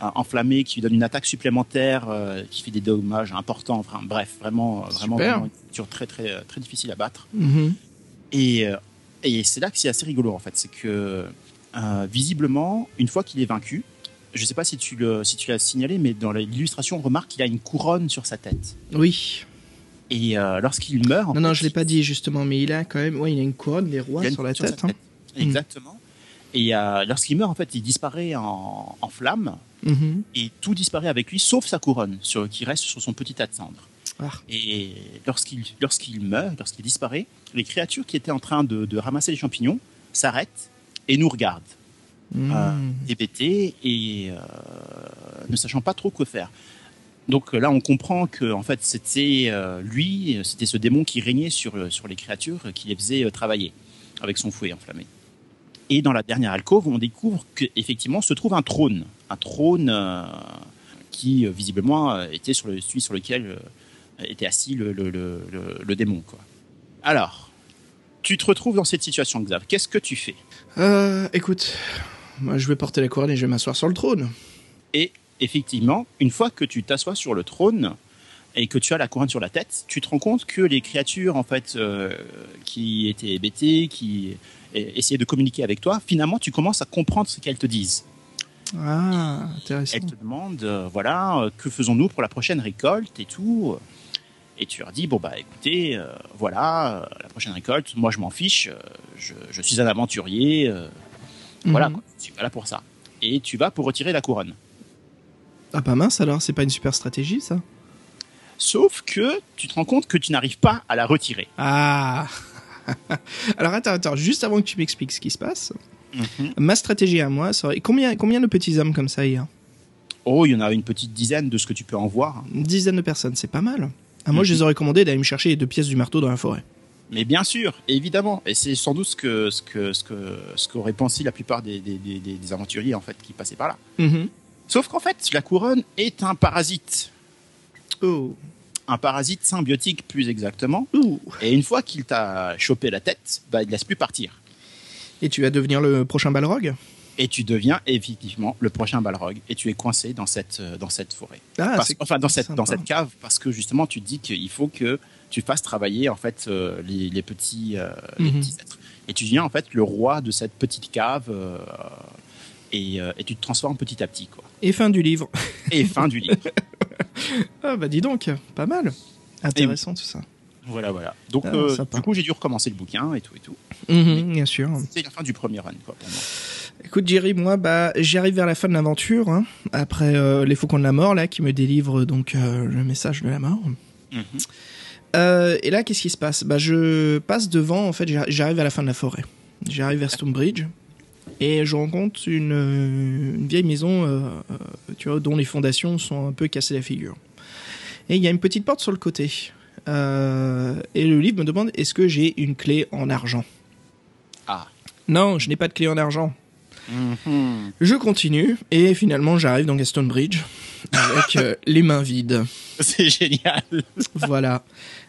enflammé qui lui donne une attaque supplémentaire, euh, qui fait des dommages importants. Enfin, bref, vraiment, vraiment, vraiment une très très très difficile à battre. Mhm. Et, euh, et c'est là que c'est assez rigolo en fait, c'est que euh, visiblement, une fois qu'il est vaincu, je sais pas si tu le, si tu l'as signalé, mais dans l'illustration, on remarque qu'il a une couronne sur sa tête. Oui. Et euh, lorsqu'il meurt, Non, non, je l'ai pas dit justement, mais il a quand même, ouais, il a une couronne des rois sur la couronne tête. hein. Exactement. Et euh, lorsqu'il meurt, en fait, il disparaît en, en flammes Mhm. et tout disparaît avec lui, sauf sa couronne, sur, qui reste sur son petit tas de cendres. Ah. Et lorsqu'il lorsqu'il meurt, lorsqu'il disparaît, les créatures qui étaient en train de, de ramasser les champignons s'arrêtent et nous regardent. Mhm. euh, et euh, ne sachant pas trop quoi faire. Donc là, on comprend que en fait, c'était euh, lui, c'était ce démon qui régnait sur euh, sur les créatures, qui les faisait travailler avec son fouet enflammé. Et dans la dernière alcôve, on découvre qu'effectivement se trouve un trône, un trône qui visiblement était sur le celui sur lequel était assis le, le, le, le- démon. Quoi. Alors, tu te retrouves dans cette situation, Xav. Qu'est-ce que tu fais Euh, écoute, moi je vais porter la couronne et je vais m'asseoir sur le trône. Et effectivement, une fois que tu t'assois sur le trône et que tu as la couronne sur la tête, tu te rends compte que les créatures en fait euh, qui étaient hébétées, qui eh, essayaient de communiquer avec toi, finalement tu commences à comprendre ce qu'elles te disent. Ah, intéressant. Elles te demandent, euh, voilà, que faisons-nous pour la prochaine récolte et tout. Et tu leur dis, bon bah écoutez, euh, voilà, euh, la prochaine récolte, moi je m'en fiche, euh, je, je suis un aventurier, voilà, Mhm. quoi, je suis pas là pour ça. Et tu vas pour retirer la couronne. Ah bah mince alors, c'est pas une super stratégie ça? Sauf que tu te rends compte que tu n'arrives pas à la retirer. Ah Alors attends, attends, juste avant que tu m'expliques ce qui se passe, ma stratégie à moi serait... Combien, combien de petits hommes comme ça il y a? Oh, il y en a une petite dizaine de ce que tu peux en voir. Une dizaine de personnes, c'est pas mal. Ah, moi Mhm. je les aurais commandé d'aller me chercher les deux pièces du marteau dans la forêt. Mais bien sûr, évidemment. Et c'est sans doute ce que ce que ce que ce qu'auraient pensé la plupart des, des, des, aventuriers en fait qui passaient par là. Mhm. Sauf qu'en fait, la couronne est un parasite, Oh. un parasite symbiotique plus exactement. Ouh. Et une fois qu'il t'a chopé la tête, bah il laisse plus partir. Et tu vas devenir le prochain Balrog? Et tu deviens effectivement le prochain Balrog. Et tu es coincé dans cette euh, dans cette forêt. Ah, Parce- c'est enfin dans cette sympa. dans cette cave parce que justement tu te dis qu'il faut que tu fasses travailler en fait euh, les, les petits euh, les Mhm. petits êtres et tu deviens en fait le roi de cette petite cave euh, et, euh, et tu te transformes petit à petit quoi Et fin du livre. et fin du livre Ah bah dis donc, pas mal. Intéressant tout ça. voilà voilà donc Ah, euh, du coup j'ai dû recommencer le bouquin et tout et tout Mhm, bien sûr. c'est la fin du premier run quoi pour moi Écoute Jerry, moi bah j'arrive vers la fin de l'aventure, hein, après euh, les faucons de la mort là qui me délivrent donc euh, le message de la mort. Mhm. Euh, et là qu'est-ce qui se passe? Bah je passe devant en fait, j'arri- j'arrive à la fin de la forêt. J'arrive vers Stonebridge et je rencontre une, une vieille maison, tu vois, dont les fondations sont un peu cassées la figure. Et il y a une petite porte sur le côté. Et le livre me demande est-ce que j'ai une clé en argent? Ah Non, je n'ai pas de clé en argent. Je continue et finalement j'arrive dans Gaston Bridge avec euh, les mains vides. c'est génial Voilà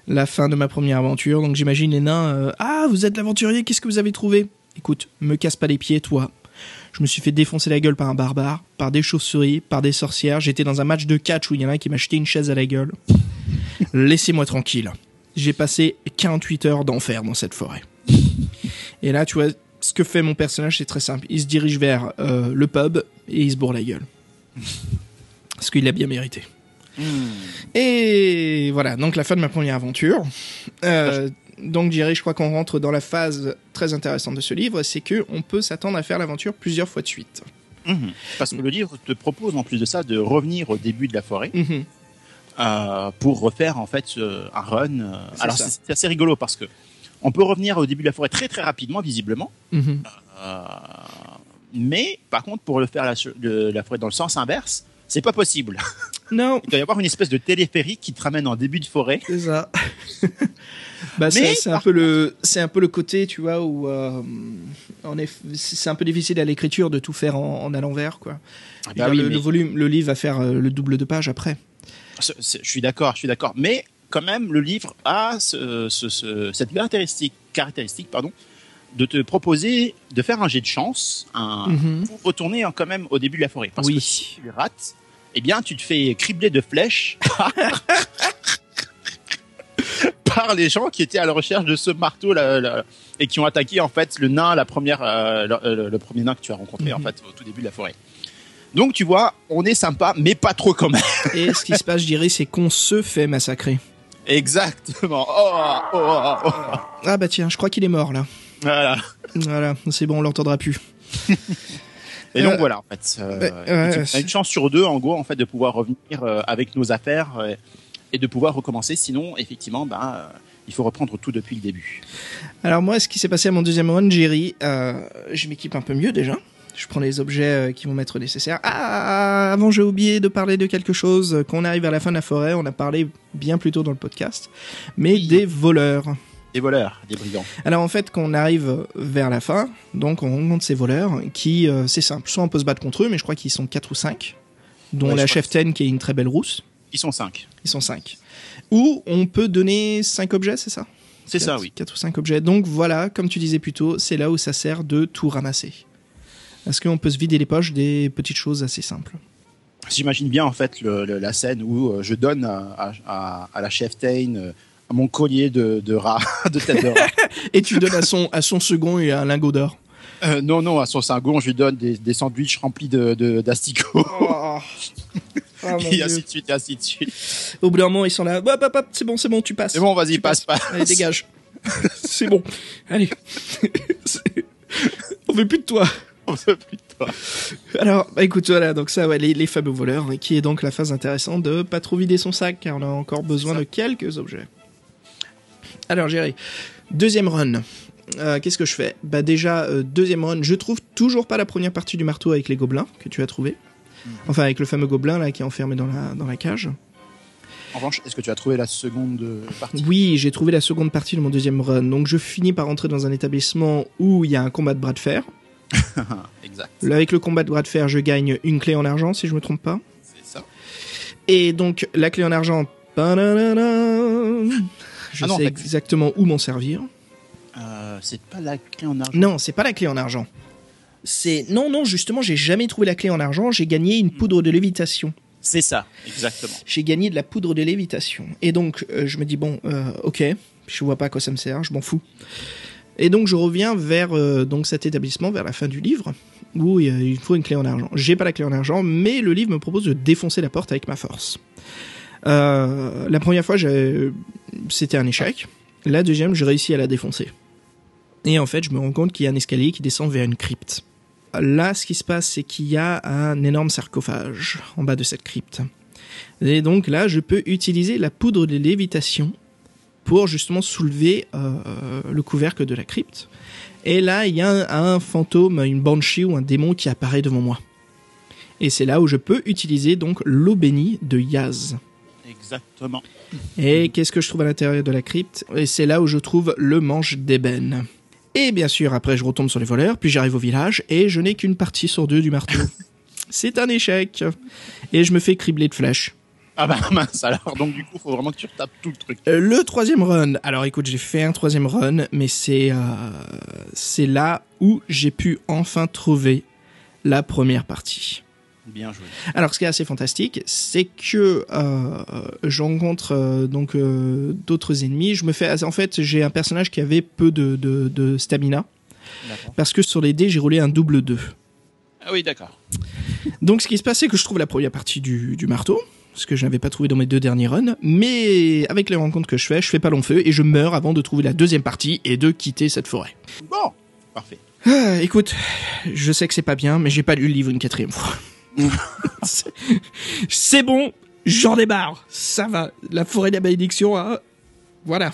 la fin de ma première aventure. Donc j'imagine les nains. euh, ah, vous êtes l'aventurier, qu'est-ce que vous avez trouvé? Écoute, me casse pas les pieds, toi. Je me suis fait défoncer la gueule par un barbare, par des chauves-souris, par des sorcières. J'étais dans un match de catch où il y en a un qui m'a jeté une chaise à la gueule. Laissez-moi tranquille. J'ai passé 48 heures d'enfer dans cette forêt. Et là, tu vois, ce que fait mon personnage, c'est très simple. Il se dirige vers euh, le pub et il se bourre la gueule. Parce qu'il l'a bien mérité. Et voilà, donc la fin de ma première aventure. Euh, donc Jerry, je crois qu'on rentre dans la phase très intéressante de ce livre, c'est que on peut s'attendre à faire l'aventure plusieurs fois de suite. Mhm. parce que le livre te propose en plus de ça de revenir au début de la forêt Mhm. euh, pour refaire en fait euh, un run. euh. Alors c'est assez rigolo parce que on peut revenir au début de la forêt très très rapidement visiblement, Mhm. Euh, mais par contre pour le faire la, de la forêt dans le sens inverse, c'est pas possible. Non, Il doit y avoir une espèce de téléphérique qui te ramène en début de forêt. c'est ça. bah, c'est un peu le, c'est un peu le côté, tu vois, où euh, c'est un peu difficile à l'écriture de tout faire en, en à l'envers, quoi. Ah dire, le, le volume, le livre va faire euh, le double de pages après. C'est- Je suis d'accord, je suis d'accord. Mais quand même, le livre a ce- ce- ce- cette caractéristique, caractéristique pardon, de te proposer de faire un jet de chance un, Mhm. pour retourner quand même au début de la forêt. Parce Oui. que si tu rates, eh bien, tu te fais cribler de flèches par, par les gens qui étaient à la recherche de ce marteau là, là, et qui ont attaqué en fait le nain, la première, euh, le, le- le premier nain que tu as rencontré en Mhm. fait au tout début de la forêt. Donc tu vois, on est sympa, mais pas trop quand même. Et ce qui se passe, je dirais, c'est qu'on se fait massacrer. Exactement. Oh, oh, oh, oh. Ah bah tiens, je crois qu'il est mort là. Voilà. Voilà, c'est bon, on l'entendra plus. Et donc Euh, voilà, en fait, euh, c'est- une chance sur deux, en gros, en fait, de pouvoir revenir euh, avec nos affaires euh, et de pouvoir recommencer. Sinon, effectivement, ben, euh, il faut reprendre tout depuis le début. Alors moi, ce qui s'est passé à mon deuxième run, Jerry, euh, je m'équipe un peu mieux déjà. Je prends les objets euh, qui vont m'être nécessaires. Ah, avant j'ai oublié de parler de quelque chose. Quand on arrive à la fin de la forêt, on a parlé bien plus tôt dans le podcast, mais Oui. des voleurs. Des voleurs, des brigands. Alors en fait, quand on arrive vers la fin, donc on rencontre ces voleurs qui, euh, c'est simple, soit on peut se battre contre eux, mais je crois qu'ils sont 4 ou 5, dont Ouais, la chef Ten qui est une très belle rousse. Ils sont cinq. Ils sont 5. Ou on peut donner 5 objets, c'est ça? C'est ça, oui. 4 ou 5 objets. Donc voilà, comme tu disais plus tôt, c'est là où ça sert de tout ramasser. Parce qu'on peut se vider les poches des petites choses assez simples. J'imagine bien, en fait, le- le- la scène où euh, je donne à, à- à- à la chef Tain euh, mon collier de, de rat, de tête de rat. Et tu donnes à son, à son second et un lingot d'or. Euh, non, non, à son cingon, je lui donne des, des sandwichs remplis de, de- d'asticots. Oh. Mon et ainsi de suite, et ainsi de suite. Au bout d'un moment, ils sont là. Hop, hop, hop, c'est bon, c'est bon, tu passes. C'est bon, vas-y, passe, passes. passe. Allez, dégage. c'est bon. Allez. On veut plus de toi. Toi. Alors, bah écoute, voilà, donc ça, ouais, les, les fameux voleurs, hein, qui est donc la phase intéressante de pas trop vider son sac, car on a encore besoin ça. de quelques objets. Alors, Jerry, deuxième run. Euh, Qu'est-ce que je fais? Bah déjà, euh, deuxième run, je trouve toujours pas la première partie du marteau avec les gobelins que tu as trouvé. Enfin, avec le fameux gobelin là qui est enfermé dans la, dans la cage. En revanche, est-ce que tu as trouvé la seconde euh, partie? Oui, j'ai trouvé la seconde partie de mon deuxième run. Donc je finis par entrer dans un établissement où il y a un combat de bras de fer. Exact. Là, avec le combat de bras de fer, je gagne une clé en argent, si je me trompe pas. C'est ça. Et donc, la clé en argent. Je Ah non, sais exactement où m'en servir. Euh, c'est pas la clé en argent. Non, c'est pas la clé en argent. C'est non, non, justement, j'ai jamais trouvé la clé en argent. J'ai gagné une poudre de lévitation. C'est ça, exactement. J'ai gagné de la poudre de lévitation. Et donc, euh, je me dis bon, euh, ok, je vois pas à quoi ça me sert, je m'en fous. Et donc, je reviens vers euh, donc cet établissement vers la fin du livre où a- il faut une clé en argent. J'ai pas la clé en argent, mais le livre me propose de défoncer la porte avec ma force. Euh, la première fois, c'était un échec. La deuxième, j'ai réussi à la défoncer. Et en fait, je me rends compte qu'il y a un escalier qui descend vers une crypte. Là, ce qui se passe, c'est qu'il y a un énorme sarcophage en bas de cette crypte. Et donc là, je peux utiliser la poudre de lévitation pour justement soulever euh, le couvercle de la crypte. Et là, il y a un, un fantôme, une banshee ou un démon qui apparaît devant moi. Et c'est là où je peux utiliser donc l'eau bénie de Yaz. Exactement. Et qu'est-ce que je trouve à l'intérieur de la crypte? Et c'est là où je trouve le manche d'ébène. Et bien sûr, après, je retombe sur les voleurs, puis j'arrive au village, et je n'ai qu'une partie sur deux du marteau. C'est un échec. Et je me fais cribler de flèches. Ah bah mince, alors donc du coup, faut vraiment que tu retapes tout le truc. Euh, le troisième run. Alors écoute, j'ai fait un troisième run, mais c'est euh, c'est là où j'ai pu enfin trouver la première partie. Bien joué. Alors, ce qui est assez fantastique, c'est que euh, je rencontre euh, donc euh, d'autres ennemis. Je me fais, en fait, j'ai un personnage qui avait peu de, de, de stamina parce que sur les dés, j'ai roulé un double 2. Ah oui, d'accord. Donc, ce qui se passe, c'est que je trouve la première partie du, du marteau, ce que je n'avais pas trouvé dans mes deux derniers runs. Mais avec les rencontres que je fais, je fais pas long feu et je meurs avant de trouver la deuxième partie et de quitter cette forêt. Bon, parfait. Ah, écoute, je sais que c'est pas bien, mais j'ai pas lu le livre une quatrième fois. C'est- bon, J'en ai marre. Ça va. La forêt de la malédiction, hein. Voilà.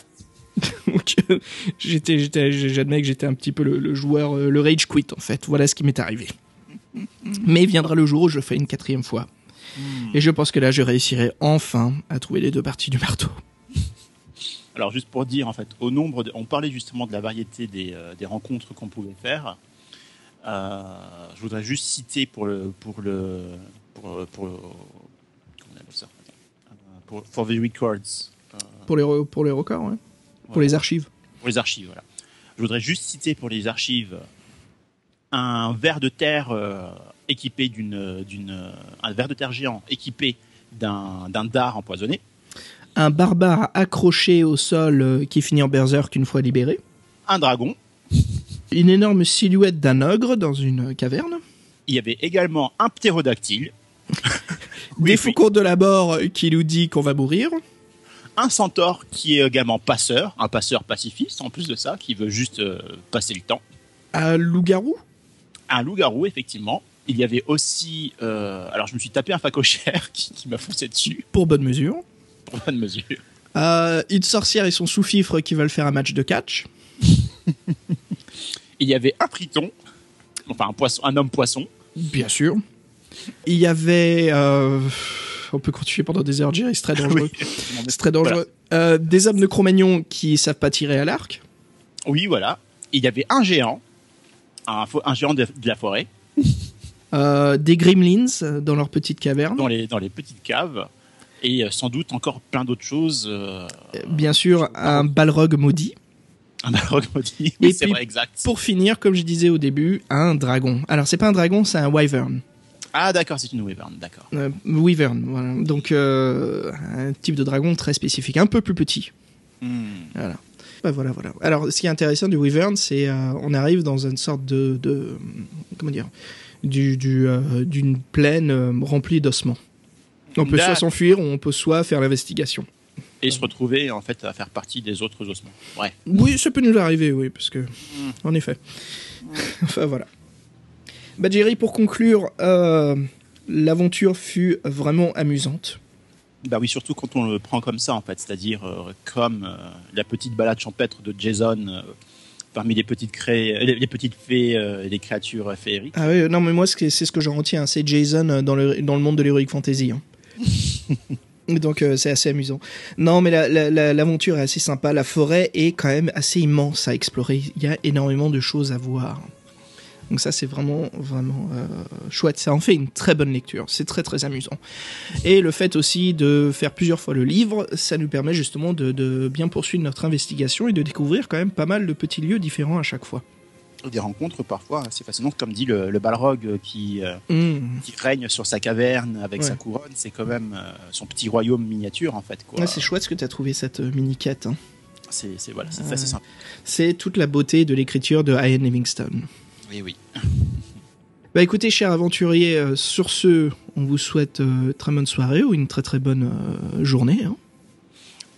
Donc, euh, j'étais, j'étais, j'admets que j'étais un petit peu le, le joueur, euh, le rage quit en fait. Voilà ce qui m'est arrivé. Mais viendra le jour où je fais une quatrième fois. Et je pense que là, je réussirai enfin à trouver les deux parties du marteau. Alors juste pour dire en fait, au nombre, de- on parlait justement de la variété des, euh, des rencontres qu'on pouvait faire. Euh, je voudrais juste citer pour le pour le pour, pour le- comment on appelle ça? Euh, pour for the records euh, Pour les, pour les records, ouais. Pour les archives. pour les archives. Voilà. Je voudrais juste citer pour les archives un ver de terre équipé d'une d'une un ver de terre géant équipé d'un d'un dard empoisonné. Un barbare accroché au sol euh, qui finit en berserk une fois libéré. un dragon. Une énorme silhouette d'un ogre dans une caverne. Il y avait également un ptérodactyle, Des oui. faucons de la mort euh, qui nous dit qu'on va mourir. un centaure qui est également passeur, un passeur pacifiste en plus de ça, qui veut juste euh, passer le temps, Un loup-garou. un loup-garou effectivement. Il y avait aussi, euh, alors je me suis tapé un facochère qui, qui m'a foncé dessus Pour bonne mesure. pour bonne mesure. Euh, une sorcière et son sous-fifre qui veulent faire un match de catch. Il y avait un triton, enfin un poisson, un homme poisson. Bien sûr. Il y avait... euh, On peut continuer pendant des heures, Jerry, c'est très dangereux. C'est très dangereux. Euh, des hommes de Cro-Magnon qui savent pas tirer à l'arc. Oui, voilà. Il y avait un géant, un, géant de, de la forêt, Euh, des gremlins euh, dans leur petite caverne. dans les, dans les petites caves, et euh, sans doute encore plein d'autres choses. euh, Bien sûr, un balrog maudit. un balrog maudit. Oui, c'est vrai, exact. Pour finir, comme je disais au début, un dragon. Alors, c'est pas un dragon, c'est un wyvern. Ah, d'accord, c'est une wyvern, d'accord. Euh, wyvern, voilà. Donc, euh, un type de dragon très spécifique, un peu plus petit. Hmm. Voilà. Ouais, voilà, voilà. Alors, ce qui est intéressant du Wyvern, c'est euh, on arrive dans une sorte de, de comment dire, du, du, euh, d'une plaine euh, remplie d'ossements. On peut soit s'enfuir ou on peut soit faire l'investigation. Et se retrouver en fait à faire partie des autres ossements. Ouais. Oui, ça peut nous arriver, oui, parce que, en effet. enfin, voilà. Bah, Jerry, pour conclure, euh, l'aventure fut vraiment amusante. Bah oui, surtout quand on le prend comme ça en fait, c'est-à-dire euh, comme euh, la petite balade champêtre de Jason parmi les petites cré... les, les petites fées euh, les créatures féeriques. Ah oui, non, mais moi, ce que- c'est ce que j'en retiens. C'est Jason euh, dans le, dans le monde de l'Heroic Fantasy. hein. Donc, euh, c'est assez amusant. Non, mais la- la- la- l'aventure est assez sympa. La forêt est quand même assez immense à explorer. Il y a énormément de choses à voir. Donc ça, c'est vraiment, vraiment euh, chouette. Ça en fait une très bonne lecture. C'est très, très amusant. Et le fait aussi de faire plusieurs fois le livre, ça nous permet justement de, de bien poursuivre notre investigation et de découvrir quand même pas mal de petits lieux différents à chaque fois. Des rencontres parfois assez fascinantes, comme dit le, le balrog euh, qui, euh, Mmh. qui règne sur sa caverne avec Ouais. sa couronne, c'est quand même euh, son petit royaume miniature en fait. Ouais, c'est chouette ce que tu as trouvé cette euh, mini-quête. hein. c'est, voilà, assez simple. C'est toute la beauté de l'écriture de Ian Livingstone. Oui, oui. Bah écoutez, chers aventuriers, euh, sur ce, on vous souhaite euh, très bonne soirée ou une très très bonne euh, journée. hein.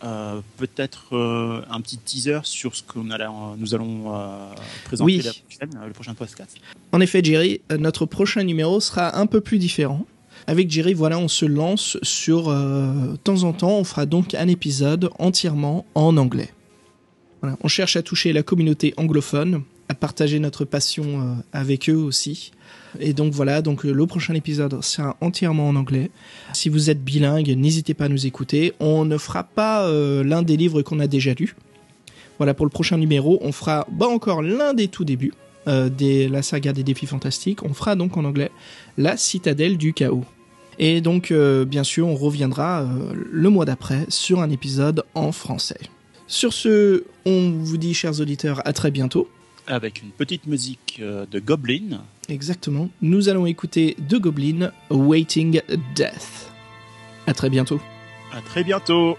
Euh, peut-être euh, un petit teaser sur ce que nous allons euh, présenter Oui. la prochaine, euh, le prochain podcast. En effet, Jerry, euh, notre prochain numéro sera un peu plus différent. Avec Jerry, voilà, on se lance sur... euh, de temps en temps, on fera donc un épisode entièrement en anglais. Voilà, on cherche à toucher la communauté anglophone, à partager notre passion euh, avec eux aussi. Et donc voilà, donc euh, le prochain épisode sera entièrement en anglais. Si vous êtes bilingue, n'hésitez pas à nous écouter. On ne fera pas euh, l'un des livres qu'on a déjà lus. Voilà, pour le prochain numéro, on fera bah, encore l'un des tout débuts euh, de la saga des défis fantastiques. On fera donc en anglais La citadelle du chaos. Et donc, bien sûr, on reviendra le mois d'après sur un épisode en français. Sur ce, on vous dit, chers auditeurs, à très bientôt. Avec une petite musique euh, de Goblin. Exactement. Nous allons écouter The Goblin Waiting Death. À très bientôt. À très bientôt.